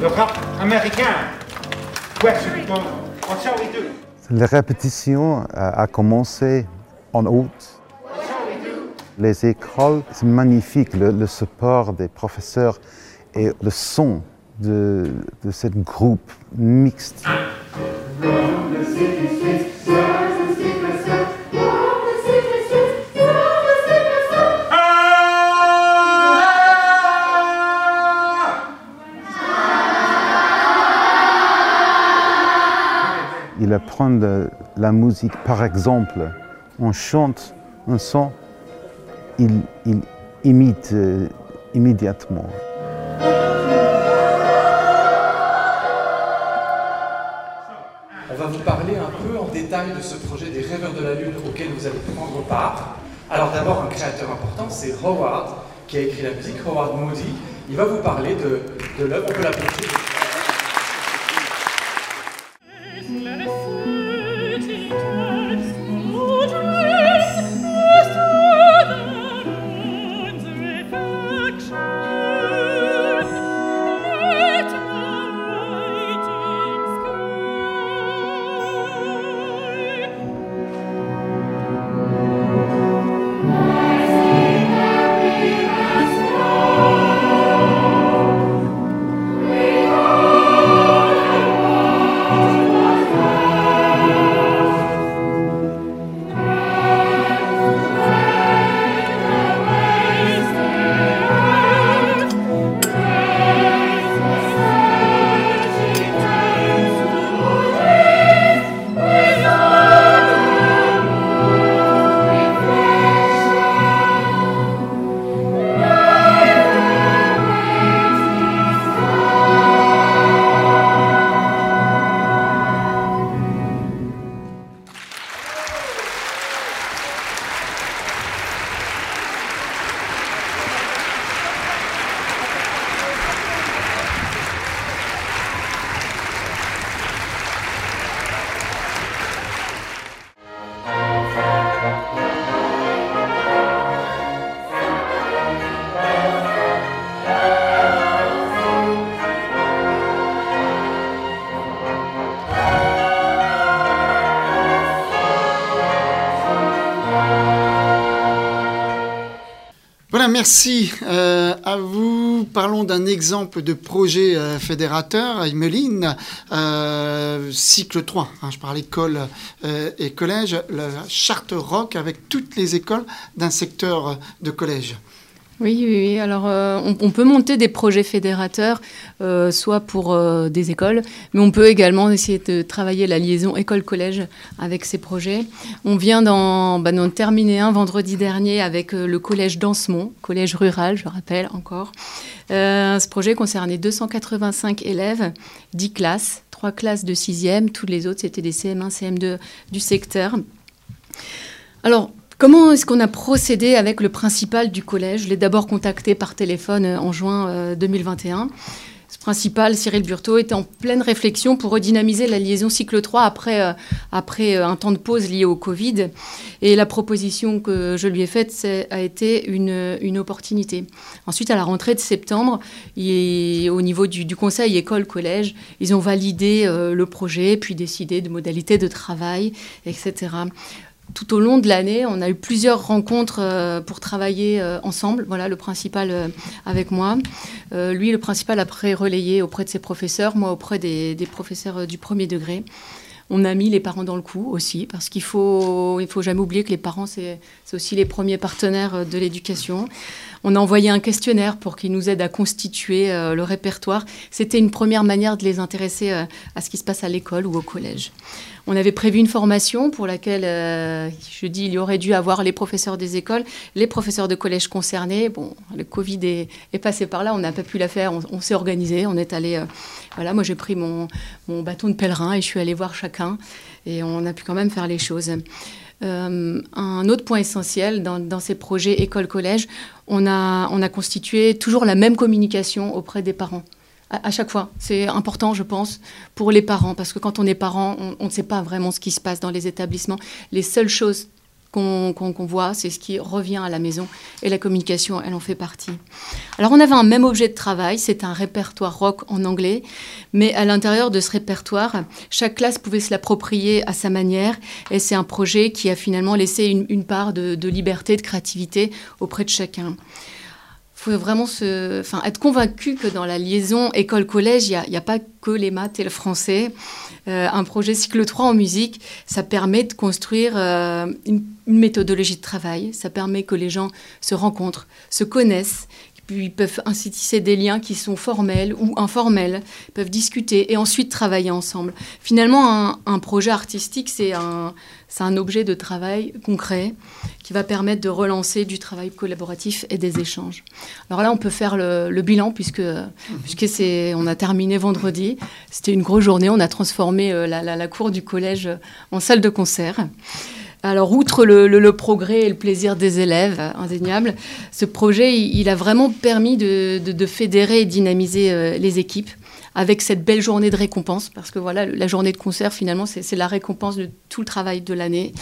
Le rap américain. Do? La répétition a, commencé en août. Les écoles, c'est magnifique, le, le support des professeurs et le son de, de ce groupe mixte. Il apprend la musique, par exemple, on chante un son, il, il imite euh, immédiatement. On va vous parler un peu en détail de ce projet des rêveurs de la Lune auquel vous allez prendre part. Alors d'abord, un créateur important, c'est Howard, qui a écrit la musique, Howard Moody. Il va vous parler de, de l'œuvre, on peut l'applaudir. Merci euh, à vous. Parlons d'un exemple de projet euh, fédérateur à Imeline, euh, cycle 3. hein, je parle école et collège, la charte rock avec toutes les écoles d'un secteur de collège. Oui, oui, oui. Alors, euh, on, peut monter des projets fédérateurs, euh, soit pour euh, des écoles, mais on peut également essayer de travailler la liaison école-collège avec ces projets. On vient d'en bah, terminer un vendredi dernier avec le collège d'Ansemont, collège rural, je rappelle encore. Ce projet concernait 285 élèves, 10 classes, 3 classes de 6e, toutes les autres c'était des CM1, CM2 du secteur. Alors, Comment est-ce qu'on a procédé avec le principal du collège? Je l'ai d'abord contacté par téléphone euh, en juin euh, 2021. Ce principal, Cyril Burtot, était en pleine réflexion pour redynamiser la liaison cycle 3 après, euh, après euh, un temps de pause lié au Covid. Et la proposition que je lui ai faite a été une, opportunité. Ensuite, à la rentrée de septembre, au niveau du, conseil école-collège, ils ont validé euh, le projet, puis décidé de modalités de travail, etc tout au long de l'année, on a eu plusieurs rencontres euh, pour travailler euh, ensemble. Voilà, le principal euh, avec moi. Lui, le principal après relayé auprès de ses professeurs, moi auprès des, professeurs du premier degré. On a mis les parents dans le coup aussi, parce qu'il faut, faut jamais oublier que les parents, c'est aussi les premiers partenaires de l'éducation. On a envoyé un questionnaire pour qu'ils nous aident à constituer euh, le répertoire. C'était une première manière de les intéresser euh, à ce qui se passe à l'école ou au collège. On avait prévu une formation pour laquelle, euh, je dis, il y aurait dû avoir les professeurs des écoles, les professeurs de collège concernés. Bon, le Covid est, passé par là, on n'a pas pu la faire, on, s'est organisé, on est allé. voilà, moi j'ai pris mon, mon bâton de pèlerin et je suis allée voir chacun et on a pu quand même faire les choses. Euh, un autre point essentiel dans, ces projets école-collège, on a, on a constitué toujours la même communication auprès des parents. À, chaque fois, c'est important, je pense, pour les parents, parce que quand on est parent, on ne sait pas vraiment ce qui se passe dans les établissements. Les seules choses qu'on voit, c'est ce qui revient à la maison, et la communication, elle en fait partie. Alors on avait un même objet de travail, c'est un répertoire rock en anglais, mais à l'intérieur de ce répertoire, chaque classe pouvait se l'approprier à sa manière, et c'est un projet qui a finalement laissé une, part de liberté, de créativité auprès de chacun. Faut vraiment être convaincu que dans la liaison école-collège, il n'y a, pas que les maths et le français. Euh, un projet cycle 3 en musique, ça permet de construire euh, une, méthodologie de travail, ça permet que les gens se rencontrent, se connaissent, ils peuvent ainsi tisser des liens qui sont formels ou informels, peuvent discuter et ensuite travailler ensemble. Finalement, un, projet artistique, c'est un, objet de travail concret qui va permettre de relancer du travail collaboratif et des échanges. Alors là, on peut faire le, bilan puisque, on a terminé vendredi. C'était une grosse journée. On a transformé euh, la cour du collège en salle de concert. Alors, outre le, progrès et le plaisir des élèves, indéniable, ce projet, il, a vraiment permis de, fédérer et dynamiser euh, les équipes avec cette belle journée de récompense, parce que voilà, la journée de concert, finalement, c'est la récompense de tout le travail de l'année.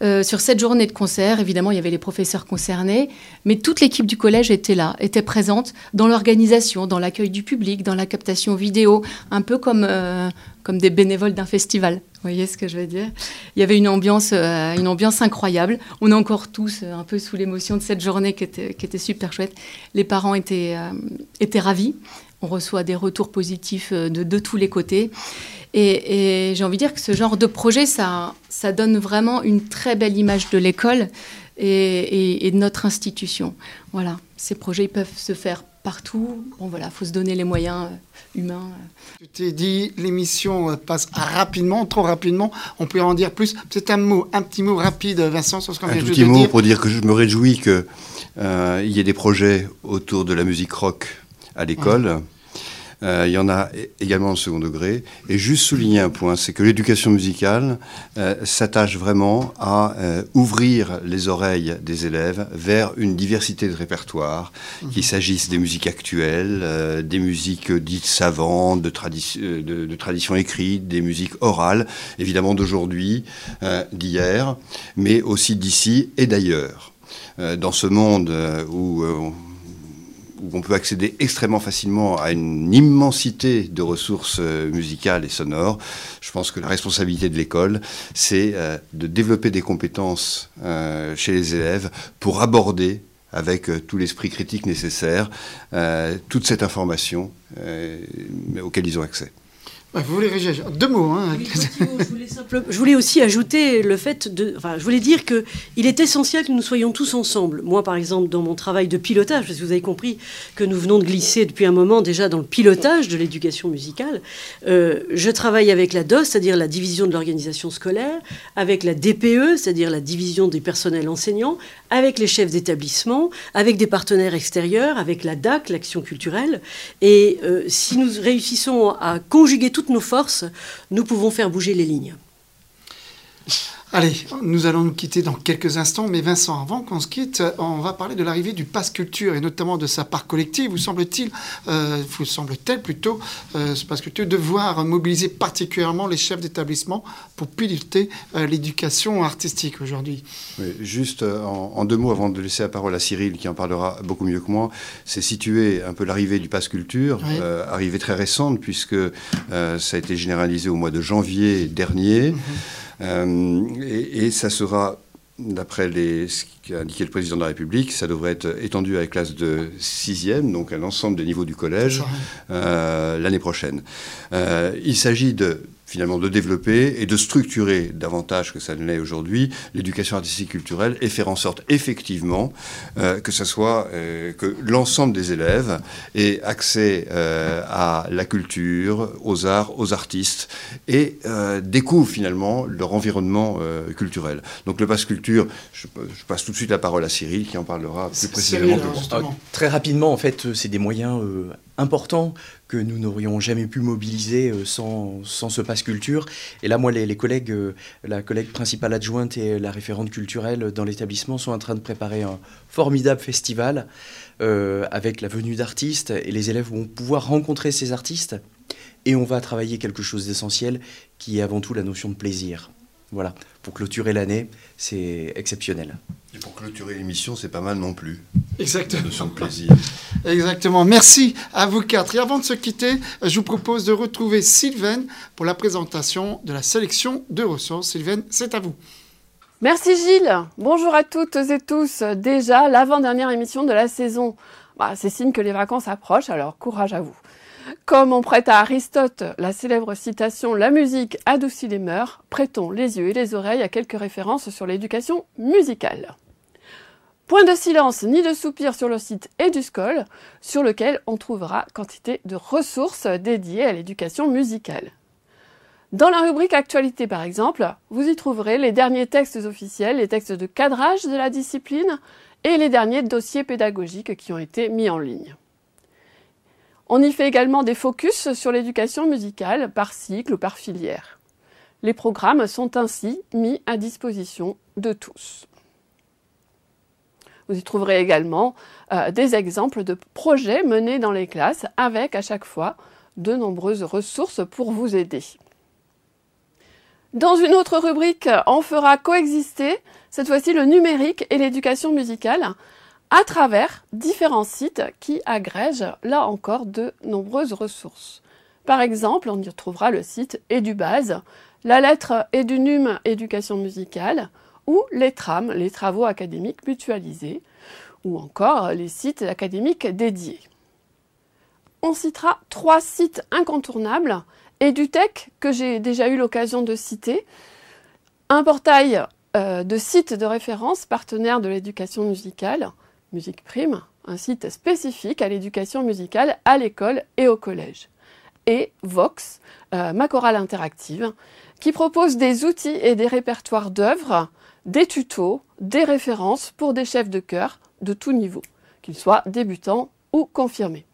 Euh, sur cette journée de concert, évidemment, il y avait les professeurs concernés, mais toute l'équipe du collège était là, était présente dans l'organisation, dans l'accueil du public, dans la captation vidéo, un peu comme, euh, comme des bénévoles d'un festival. Vous voyez ce que je veux dire? Il y avait une ambiance, euh, une ambiance incroyable. On est encore tous un peu sous l'émotion de cette journée qui était, qui était super chouette. Les parents étaient, euh, étaient ravis. On reçoit des retours positifs de, de tous les côtés. Et, j'ai envie de dire que ce genre de projet, ça, ça donne vraiment une très belle image de l'école et, et, et, de notre institution. Voilà, ces projets ils peuvent se faire partout. Bon voilà, faut se donner les moyens euh, humains. Tu t'es dit, l'émission passe rapidement, trop rapidement. On peut en dire plus. C'est un mot, un petit mot rapide, Vincent, sur ce qu'on vient de dire. Un petit mot pour dire que je me réjouis qu'il euh, y ait des projets autour de la musique rock à l'école. Euh, il y en a également au second degré. Et juste souligner un point, c'est que l'éducation musicale euh, s'attache vraiment à euh, ouvrir les oreilles des élèves vers une diversité de répertoires, qu'il s'agisse des musiques actuelles, des musiques dites savantes, de, tradi de, de, tradition écrite, des musiques orales, évidemment d'aujourd'hui, d'hier, mais aussi d'ici et d'ailleurs. Dans ce monde où où on peut accéder extrêmement facilement à une immensité de ressources musicales et sonores. Je pense que la responsabilité de l'école, c'est euh, de développer des compétences euh, chez les élèves pour aborder avec euh, tout l'esprit critique nécessaire, euh, toute cette information euh, auquel ils ont accès. Ouais, Vous voulez réagir Deux mots. Hein. Je voulais aussi ajouter le fait de. Enfin, je voulais dire que il est essentiel que nous soyons tous ensemble. Moi, par exemple, dans mon travail de pilotage, parce que vous avez compris que nous venons de glisser depuis un moment déjà dans le pilotage de l'éducation musicale, euh, je travaille avec la DOS, c'est-à-dire la division de l'organisation scolaire, avec la DPE, c'est-à-dire la division des personnels enseignants, avec les chefs d'établissement, avec des partenaires extérieurs, avec la DAC, l'action culturelle. Et euh, si nous réussissons à conjuguer toutes nos forces, nous pouvons faire bouger les lignes. Allez, nous allons nous quitter dans quelques instants, mais Vincent, avant qu'on se quitte, on va parler de l'arrivée du pass culture et notamment de sa part collective. Vous semble-t-il, euh, vous semble-t-elle plutôt, euh, ce pass culture devoir mobiliser particulièrement les chefs d'établissement pour piloter euh, l'éducation artistique aujourd'hui Oui, juste euh, en, en deux mots avant de laisser la parole à Cyril qui en parlera beaucoup mieux que moi, c'est situer un peu l'arrivée du pass culture, Oui. euh, arrivée très récente puisque euh, ça a été généralisé au mois de janvier dernier. Euh, et, et ça sera, d'après ce qu'a indiqué le président de la République, ça devrait être étendu à la classe de 6e, donc à l'ensemble des niveaux du collège, euh, l'année prochaine. Euh, il s'agit de finalement de développer et de structurer davantage que ça ne l'est aujourd'hui l'éducation artistique culturelle et faire en sorte effectivement euh, que ça soit euh, que l'ensemble des élèves aient accès euh, à la culture, aux arts, aux artistes et euh, découvrent finalement leur environnement euh, culturel. Donc le passe culture, je, je passe tout de suite la parole à Cyril qui en parlera plus précisément que. Ah, Très rapidement, en fait, c'est des moyens euh, importants que nous n'aurions jamais pu mobiliser euh, sans, ce passe culture. Et là, moi, les, les collègues, euh, la collègue principale adjointe et la référente culturelle dans l'établissement sont en train de préparer un formidable festival euh, avec la venue d'artistes et les élèves vont pouvoir rencontrer ces artistes et on va travailler quelque chose d'essentiel qui est avant tout la notion de plaisir. Voilà, pour clôturer l'année, c'est exceptionnel. Et pour clôturer l'émission, c'est pas mal non plus. Exactement. De plaisir. [laughs] Exactement. Merci à vous quatre. Et avant de se quitter, je vous propose de retrouver Sylvaine pour la présentation de la sélection de ressources. Sylvaine, c'est à vous. Merci Gilles. Bonjour à toutes et tous. Déjà l'avant-dernière émission de la saison. Bah, c'est signe que les vacances approchent, alors courage à vous. Comme on prête à Aristote la célèbre citation La musique adoucit les mœurs, prêtons les yeux et les oreilles à quelques références sur l'éducation musicale. Point de silence ni de soupir sur le site Eduscol, sur lequel on trouvera quantité de ressources dédiées à l'éducation musicale. Dans la rubrique Actualité, par exemple, vous y trouverez les derniers textes officiels, les textes de cadrage de la discipline et les derniers dossiers pédagogiques qui ont été mis en ligne. On y fait également des focus sur l'éducation musicale par cycle ou par filière. Les programmes sont ainsi mis à disposition de tous. Vous y trouverez également euh, des exemples de projets menés dans les classes avec à chaque fois de nombreuses ressources pour vous aider. Dans une autre rubrique, on fera coexister cette fois-ci le numérique et l'éducation musicale à travers différents sites qui agrègent là encore de nombreuses ressources. Par exemple, on y retrouvera le site EduBase, la lettre EduNum Éducation musicale ou les TRAM, les travaux académiques mutualisés, ou encore les sites académiques dédiés. On citera trois sites incontournables EduTech, que j'ai déjà eu l'occasion de citer, un portail euh, de sites de référence partenaire de l'éducation musicale, Musique Prime, un site spécifique à l'éducation musicale à l'école et au collège. Et Vox, euh, ma chorale interactive, qui propose des outils et des répertoires d'œuvres, des tutos, des références pour des chefs de chœur de tout niveau, qu'ils soient débutants ou confirmés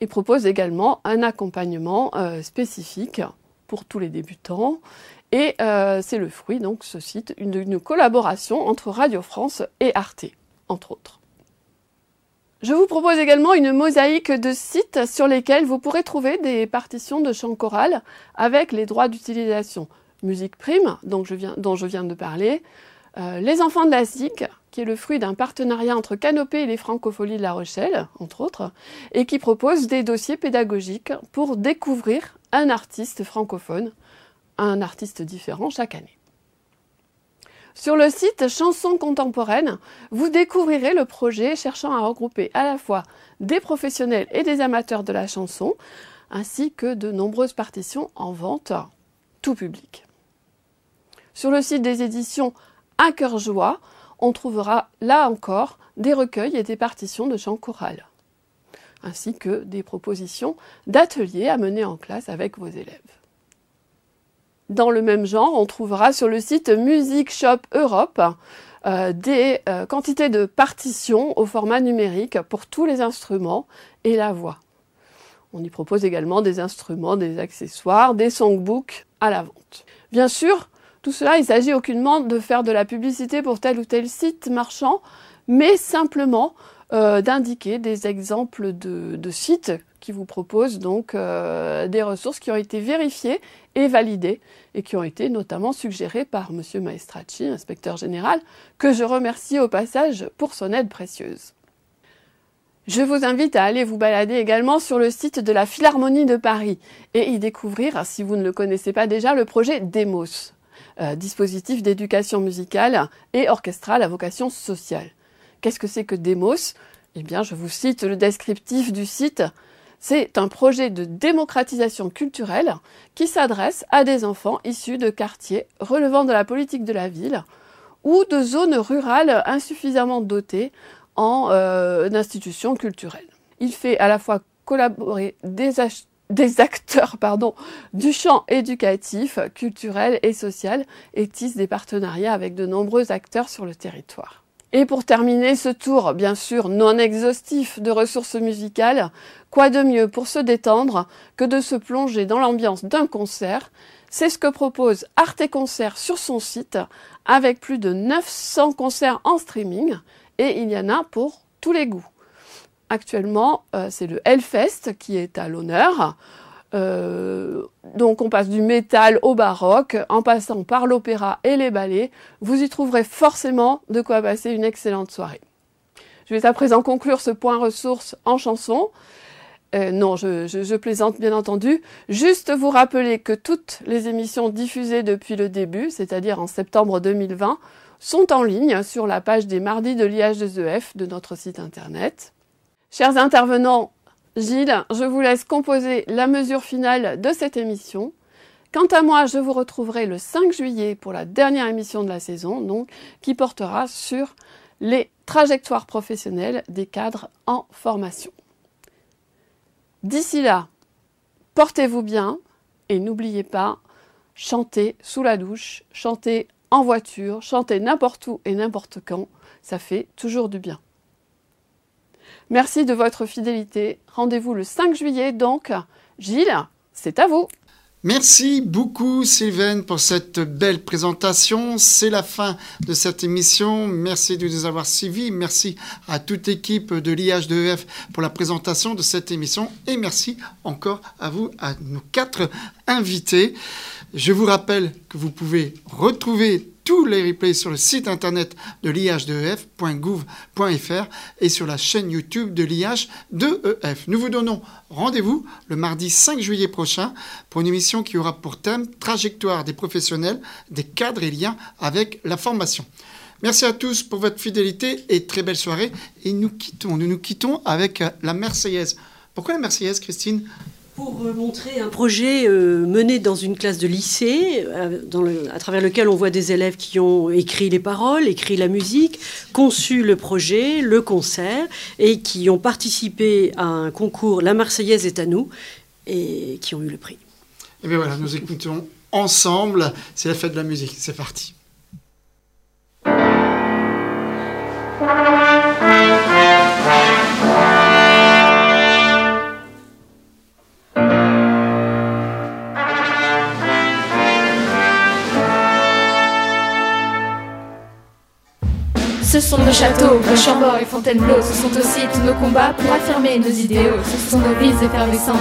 et propose également un accompagnement euh, spécifique pour tous les débutants. Et euh, c'est le fruit, donc, ce site, d'une collaboration entre Radio France et Arte, entre autres. Je vous propose également une mosaïque de sites sur lesquels vous pourrez trouver des partitions de chant choral avec les droits d'utilisation. Musique Prime, dont je viens de parler, euh, Les Enfants de la SIC, qui est le fruit d'un partenariat entre Canopée et les Francopholies de La Rochelle, entre autres, et qui propose des dossiers pédagogiques pour découvrir un artiste francophone, un artiste différent chaque année. Sur le site Chansons contemporaines, vous découvrirez le projet cherchant à regrouper à la fois des professionnels et des amateurs de la chanson, ainsi que de nombreuses partitions en vente tout public. Sur le site des éditions À cœur joie, on trouvera là encore des recueils et des partitions de chants chorales, ainsi que des propositions d'ateliers à mener en classe avec vos élèves. Dans le même genre, on trouvera sur le site Music Shop Europe euh, des euh, quantités de partitions au format numérique pour tous les instruments et la voix. On y propose également des instruments, des accessoires, des songbooks à la vente. Bien sûr, tout cela, il s'agit aucunement de faire de la publicité pour tel ou tel site marchand, mais simplement euh, d'indiquer des exemples de, sites qui vous proposent donc euh, des ressources qui ont été vérifiées et validées et qui ont été notamment suggérées par M. Maestracci, inspecteur général, que je remercie au passage pour son aide précieuse. Je vous invite à aller vous balader également sur le site de la Philharmonie de Paris et y découvrir, si vous ne le connaissez pas déjà, le projet Demos, euh, dispositif d'éducation musicale et orchestrale à vocation sociale. Qu'est-ce que c'est que Demos? Eh bien, je vous cite le descriptif du site. C'est un projet de démocratisation culturelle qui s'adresse à des enfants issus de quartiers relevant de la politique de la ville ou de zones rurales insuffisamment dotées en euh, institutions culturelles. Il fait à la fois collaborer des, acteurs du champ éducatif, culturel et social et tisse des partenariats avec de nombreux acteurs sur le territoire. Et pour terminer ce tour, bien sûr non exhaustif de ressources musicales, quoi de mieux pour se détendre que de se plonger dans l'ambiance d'un concert? C'est ce que propose Arte Concert sur son site, avec plus de 900 concerts en streaming, et il y en a pour tous les goûts. Actuellement, euh, c'est le Hellfest qui est à l'honneur. Euh, donc on passe du métal au baroque, en passant par l'opéra et les ballets. Vous y trouverez forcément de quoi passer une excellente soirée. Je vais à présent conclure ce point ressources en chanson. Euh, non, je, plaisante bien entendu. Juste vous rappeler que toutes les émissions diffusées depuis le début, c'est-à-dire en septembre 2020, sont en ligne sur la page des mardis de l'IH2EF de notre site internet. Chers intervenants, Gilles, je vous laisse composer la mesure finale de cette émission. Quant à moi, je vous retrouverai le 5 juillet pour la dernière émission de la saison, donc, qui portera sur les trajectoires professionnelles des cadres en formation. D'ici là, portez-vous bien et n'oubliez pas, chantez sous la douche, chantez en voiture, chantez n'importe où et n'importe quand, ça fait toujours du bien. Merci de votre fidélité. Rendez-vous le 5 juillet donc. Gilles, c'est à vous. Merci beaucoup Sylvain pour cette belle présentation. C'est la fin de cette émission. Merci de nous avoir suivis. Merci à toute l'équipe de l'IH2F pour la présentation de cette émission. Et merci encore à vous, à nos quatre invités. Je vous rappelle que vous pouvez retrouver tous les replays sur le site internet de l'IH2EF.gouv.fr et sur la chaîne YouTube de l'IH2EF. Nous vous donnons rendez-vous le mardi 5 juillet prochain pour une émission qui aura pour thème Trajectoire des professionnels, des cadres et liens avec la formation. Merci à tous pour votre fidélité et très belle soirée. Et nous quittons, nous nous quittons avec la Marseillaise. Pourquoi la Marseillaise, Christine? Pour montrer un projet euh, mené dans une classe de lycée, euh, à travers lequel on voit des élèves qui ont écrit les paroles, écrit la musique, conçu le projet, le concert, et qui ont participé à un concours La Marseillaise est à nous, et qui ont eu le prix. Et bien voilà, nous écoutons ensemble, c'est la fête de la musique, c'est parti. Ce sont nos châteaux, Chambord et Fontainebleau. Ce sont aussi tous nos combats pour affirmer nos idéaux. Ce sont nos vies effervescentes,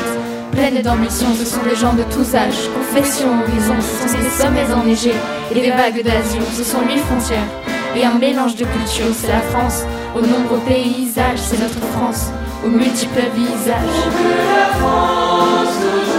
pleines d'ambition. Ce sont des gens de tous âges, confessions, horizons. Ce sont des sommets enneigés et des vagues d'azur. Ce sont huit frontières et un mélange de cultures. C'est la France, aux nombreux paysages. C'est notre France, aux multiples visages. la France